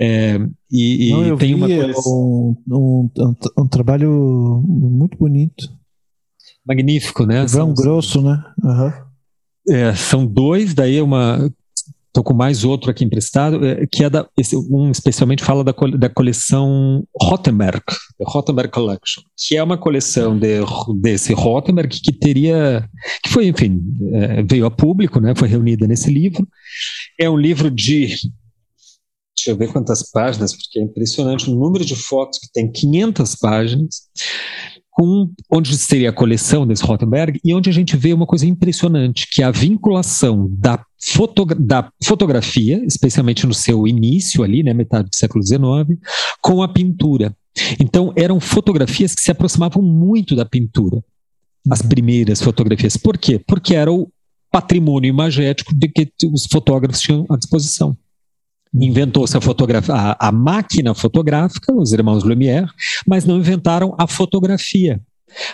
É, e, Não, tem uma coisa... um, um, um, trabalho muito bonito. Magnífico, né? São grosso, né? Uhum. É, são dois, daí é uma Estou com mais outro aqui emprestado, é, que é da, esse, um especialmente fala da, da coleção Rottenberg, the Rottenberg Collection, que é uma coleção de, desse Rottenberg que teria, que foi, enfim, é, veio a público, né, foi reunida nesse livro. É um livro de, deixa eu ver quantas páginas, porque é impressionante o número de fotos que tem, 500 páginas com onde seria a coleção desse Rottenberg e onde a gente vê uma coisa impressionante, que é a vinculação da, foto, da fotografia, especialmente no seu início ali, né, metade do século XIX, com a pintura. Então eram fotografias que se aproximavam muito da pintura. As uhum. primeiras fotografias. Por quê? Porque era o patrimônio imagético de que os fotógrafos tinham à disposição inventou-se a, a, a, máquina fotográfica, os irmãos Lumière, mas não inventaram a fotografia.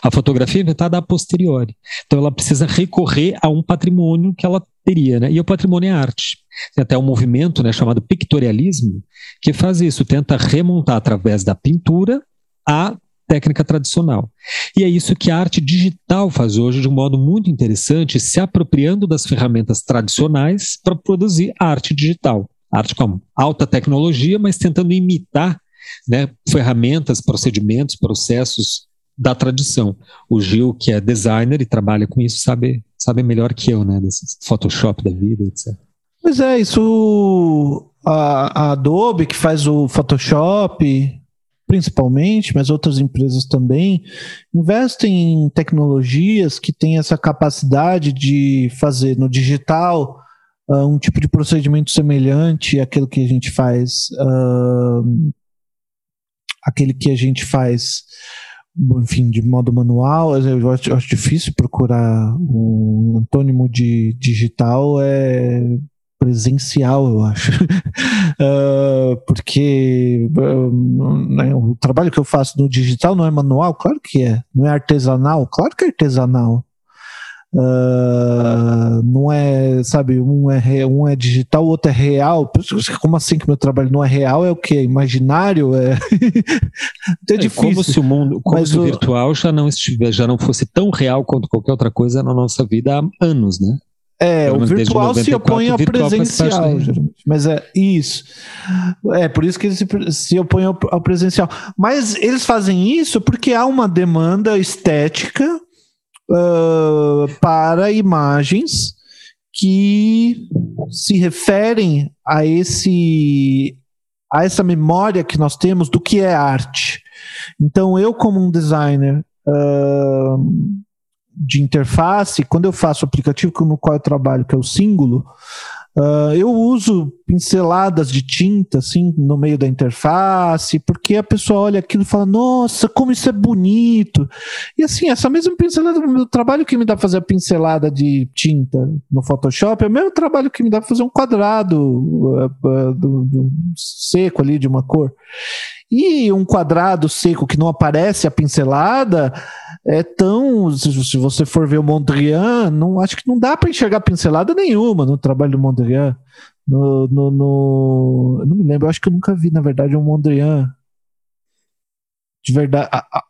A fotografia é inventada a posteriori. Então ela precisa recorrer a um patrimônio que ela teria, né? E o patrimônio é arte. Tem até um movimento né, chamado pictorialismo que faz isso, tenta remontar através da pintura a técnica tradicional. E é isso que a arte digital faz hoje de um modo muito interessante, se apropriando das ferramentas tradicionais para produzir arte digital arte com alta tecnologia, mas tentando imitar né, ferramentas, procedimentos, processos da tradição. O Gil, que é designer e trabalha com isso, sabe, sabe melhor que eu, né, desse Photoshop da vida, etc. Pois é, isso a, a Adobe que faz o Photoshop, principalmente, mas outras empresas também, investem em tecnologias que têm essa capacidade de fazer no digital uh, um tipo de procedimento semelhante àquele que a gente faz, uh, aquele que a gente faz, enfim, de modo manual. Eu acho, eu acho difícil procurar um antônimo de digital, é presencial, eu acho. uh, <laughs> porque uh, o trabalho que eu faço no digital não é manual? Claro que é. Não é artesanal? Claro que é artesanal. Uh, não é, sabe, um é, um é digital, o outro é real. Como assim que meu trabalho não é real? É o que? Imaginário? É, <laughs> então é, é difícil. Como se o mundo, como se o virtual já não estivesse, já não fosse tão real quanto qualquer outra coisa na nossa vida há anos, né? É, o virtual 94, se opõe ao presencial, mas é isso. É por isso que eles se, se opõem ao, ao presencial. Mas eles fazem isso porque há uma demanda estética uh, para imagens que se referem a esse a essa memória que nós temos do que é arte. Então, eu como um designer uh, de interface, quando eu faço o aplicativo no qual eu trabalho, que é o Símbolo, Uh, eu uso pinceladas de tinta assim no meio da interface, porque a pessoa olha aquilo e fala: Nossa, como isso é bonito! E assim, essa mesma pincelada, o trabalho que me dá fazer a pincelada de tinta no Photoshop é o mesmo trabalho que me dá fazer um quadrado uh, uh, do, do seco ali de uma cor. E um quadrado seco que não aparece a pincelada é tão. Se você for ver o Mondrian, não, acho que não dá para enxergar pincelada nenhuma no trabalho do Mondrian. No, no, no, não me lembro, acho que eu nunca vi, na verdade, um Mondrian de verdade. A, a,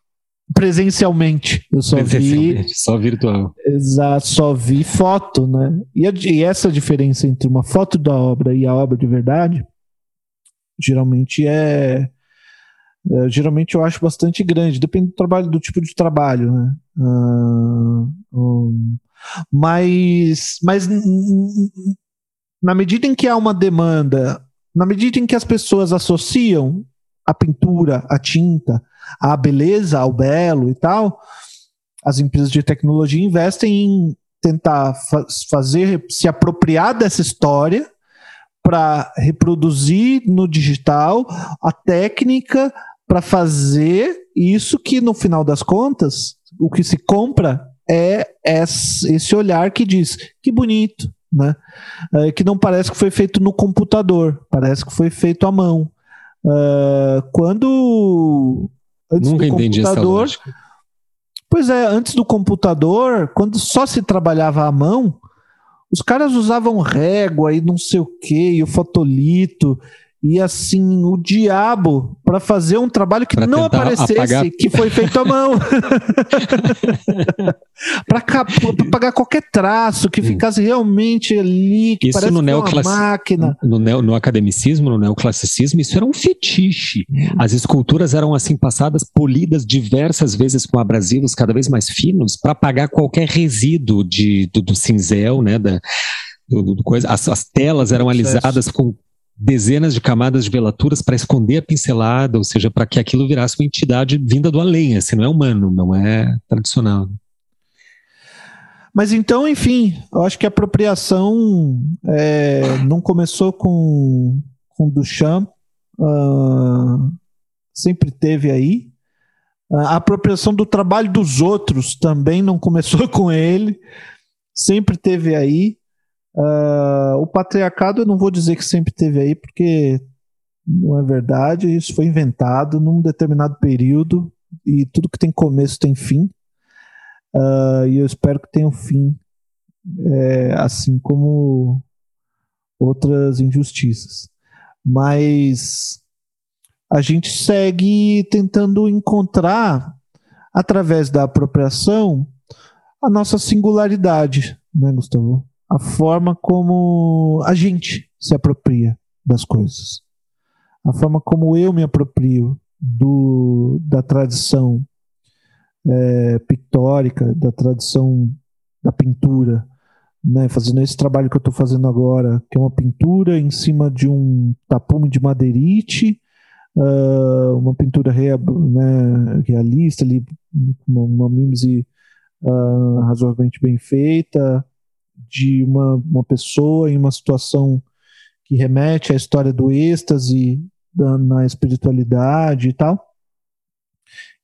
presencialmente. Eu só vi. Só virtual. Exato, só vi foto, né? E, a, e, essa diferença entre uma foto da obra e a obra de verdade, geralmente é é, geralmente eu acho bastante grande, depende do trabalho, do tipo de trabalho, né? Uh, um, mas, mas na medida em que há uma demanda, na medida em que as pessoas associam a pintura, a tinta, à beleza, ao belo e tal, as empresas de tecnologia investem em tentar fa fazer, se apropriar dessa história para reproduzir no digital a técnica para fazer isso que no final das contas o que se compra é esse olhar que diz que bonito, né? É, que não parece que foi feito no computador, parece que foi feito à mão. Uh, quando antes Nunca do computador, pois é, antes do computador, quando só se trabalhava à mão, os caras usavam régua e não sei o que, e o fotolito, e assim, o diabo para fazer um trabalho que pra não aparecesse, apagar... que foi feito à mão. <laughs> para pagar qualquer traço, que ficasse realmente ali, que isso no neoclass... uma máquina. No, neo, no academicismo, no neoclassicismo, isso era um fetiche. As esculturas eram assim passadas, polidas diversas vezes com abrasivos cada vez mais finos, para apagar qualquer resíduo de, do, do cinzel, né, da, do, do coisa. As, as telas eram alisadas com dezenas de camadas de velaturas para esconder a pincelada, ou seja, para que aquilo virasse uma entidade vinda do além, assim, não é humano, não é tradicional. Mas então, enfim, eu acho que a apropriação é, não começou com, com Duchamp, uh, sempre teve aí. A apropriação do trabalho dos outros também não começou <laughs> com ele, sempre teve aí. Uh, o patriarcado eu não vou dizer que sempre teve aí, porque não é verdade. Isso foi inventado num determinado período e tudo que tem começo tem fim. Uh, e eu espero que tenha um fim, é, assim como outras injustiças. Mas a gente segue tentando encontrar, através da apropriação, a nossa singularidade, né, Gustavo? A forma como a gente se apropria das coisas. A forma como eu me aproprio do, da tradição é, pictórica, da tradição da pintura, né, fazendo esse trabalho que eu estou fazendo agora, que é uma pintura em cima de um tapume de madeirite, uh, uma pintura rea, né, realista, ali, uma, uma uh, razoavelmente bem feita, de uma, uma pessoa em uma situação que remete à história do êxtase da, na espiritualidade e tal.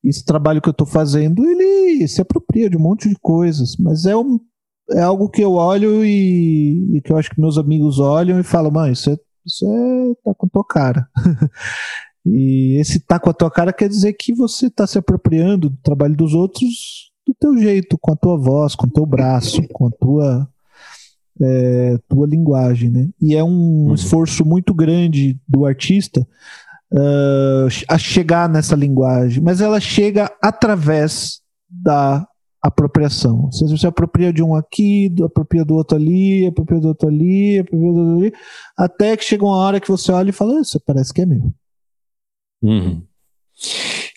Esse trabalho que eu estou fazendo, ele se apropria de um monte de coisas, mas é, um, é algo que eu olho e, e que eu acho que meus amigos olham e falam, mãe, isso é, isso é tá com a tua cara. <laughs> e esse tá com a tua cara quer dizer que você está se apropriando do trabalho dos outros do teu jeito, com a tua voz, com o teu braço, com a tua é, tua linguagem, né? E é um uhum. esforço muito grande do artista uh, a chegar nessa linguagem, mas ela chega através da apropriação. Você se apropria de um aqui, apropria do outro ali, apropria do outro ali, apropria do outro ali, até que chega uma hora que você olha e fala, isso parece que é meu. Uhum.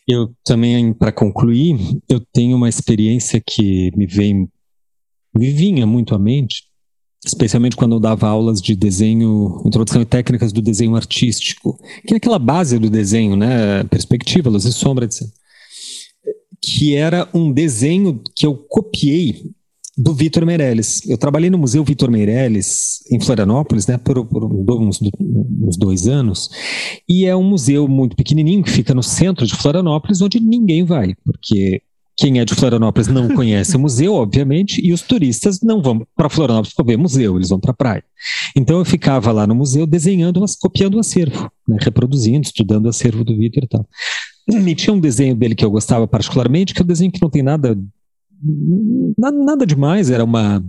Eu também, para concluir, eu tenho uma experiência que me vem, me vinha muito à mente, especialmente quando eu dava aulas de desenho, introdução e técnicas do desenho artístico, que é aquela base do desenho, né, perspectiva, luz e sombra, etc. Que era um desenho que eu copiei do Vitor Meirelles. Eu trabalhei no Museu Vitor Meirelles, em Florianópolis, né, por, por uns, uns, dois anos, e é um museu muito pequenininho que fica no centro de Florianópolis, onde ninguém vai, porque quem é de Florianópolis não conhece o museu, obviamente, e os turistas não vão para Florianópolis para ver museu, eles vão para a praia. Então eu ficava lá no museu desenhando, copiando o acervo, né, reproduzindo, estudando o acervo do Vitor e tal. E tinha um desenho dele que eu gostava particularmente, que é um desenho que não tem nada, nada, nada demais, era uma,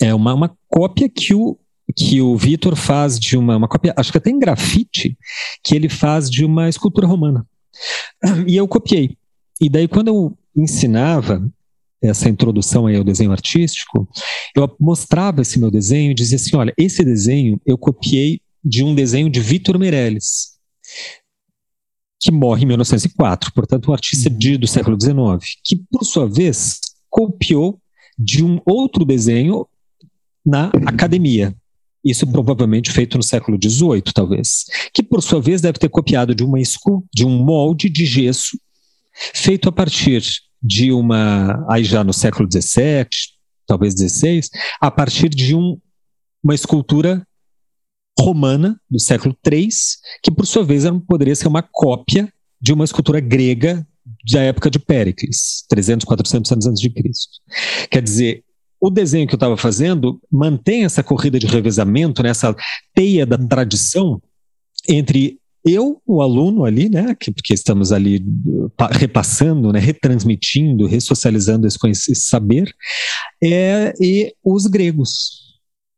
é uma, uma cópia que o, que o Vitor faz de uma, uma cópia, acho que até em grafite, que ele faz de uma escultura romana. E eu copiei. E daí, quando eu ensinava essa introdução aí ao desenho artístico, eu mostrava esse meu desenho e dizia assim: olha, esse desenho eu copiei de um desenho de Vitor Meirelles, que morre em 1904, portanto, um artista uhum. de, do século XIX, que, por sua vez, copiou de um outro desenho na academia. Isso provavelmente feito no século XVIII, talvez. Que, por sua vez, deve ter copiado de, uma de um molde de gesso feito a partir de uma, aí já no século XVII, talvez XVI, a partir de um, uma escultura romana do século III, que por sua vez poderia ser uma cópia de uma escultura grega da época de Péricles, 300, 400 anos antes de Cristo. Quer dizer, o desenho que eu estava fazendo mantém essa corrida de revezamento, nessa né, teia da tradição entre eu, o aluno ali, né, que, porque estamos ali repassando, né, retransmitindo, ressocializando esse, esse saber, é, e os gregos.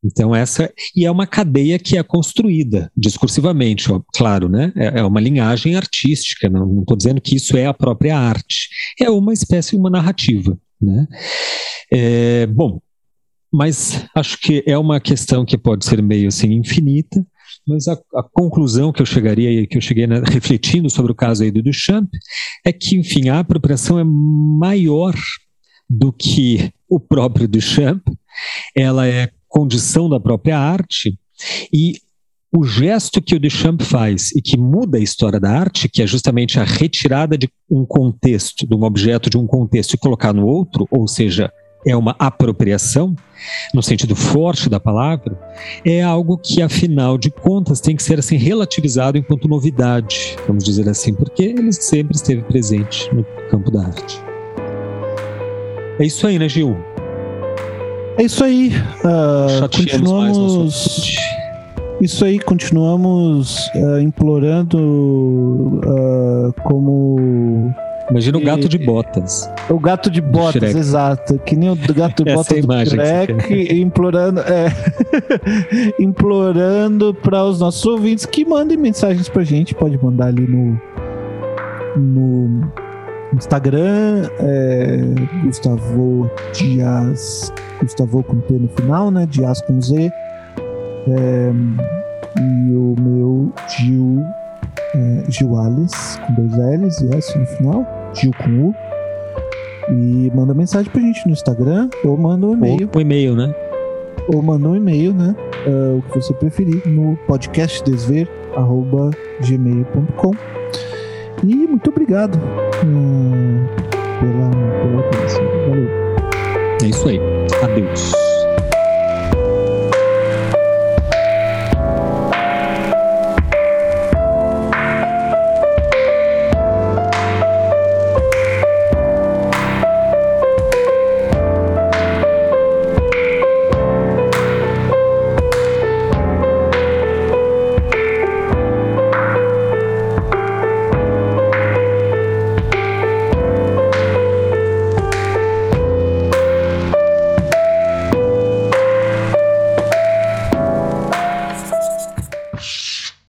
Então essa e é uma cadeia que é construída discursivamente, ó, claro, né? É, é uma linhagem artística. Não estou dizendo que isso é a própria arte. É uma espécie uma narrativa, né? É, bom, mas acho que é uma questão que pode ser meio assim infinita. Mas a, a conclusão que eu chegaria, que eu cheguei né, refletindo sobre o caso aí do Duchamp, é que, enfim, a apropriação é maior do que o próprio Duchamp, ela é condição da própria arte. E o gesto que o Duchamp faz e que muda a história da arte, que é justamente a retirada de um contexto, de um objeto de um contexto e colocar no outro, ou seja, é uma apropriação, no sentido forte da palavra, é algo que, afinal de contas, tem que ser assim relativizado enquanto novidade, vamos dizer assim, porque ele sempre esteve presente no campo da arte. É isso aí, né, Gil? É isso aí. Uh, continuamos. Isso aí, continuamos uh, implorando uh, como Imagina o gato de botas. O gato de botas, exato. Que nem o gato de botas do Shrek, <laughs> implorando, é, <laughs> implorando para os nossos ouvintes que mandem mensagens pra gente. Pode mandar ali no, no Instagram, é, Gustavo Dias, Gustavo com P no final, né? Dias com Z. É, e o meu Gil é, Gil Alice, com dois L's e S no final. Gil com U. E manda mensagem pra gente no Instagram ou manda um e-mail. O e-mail, né? Ou manda um e-mail, né? Uh, o que você preferir, no podcastdesver.gmail.com. E muito obrigado uh, pela, pela atenção. Valeu. É isso aí. Adeus.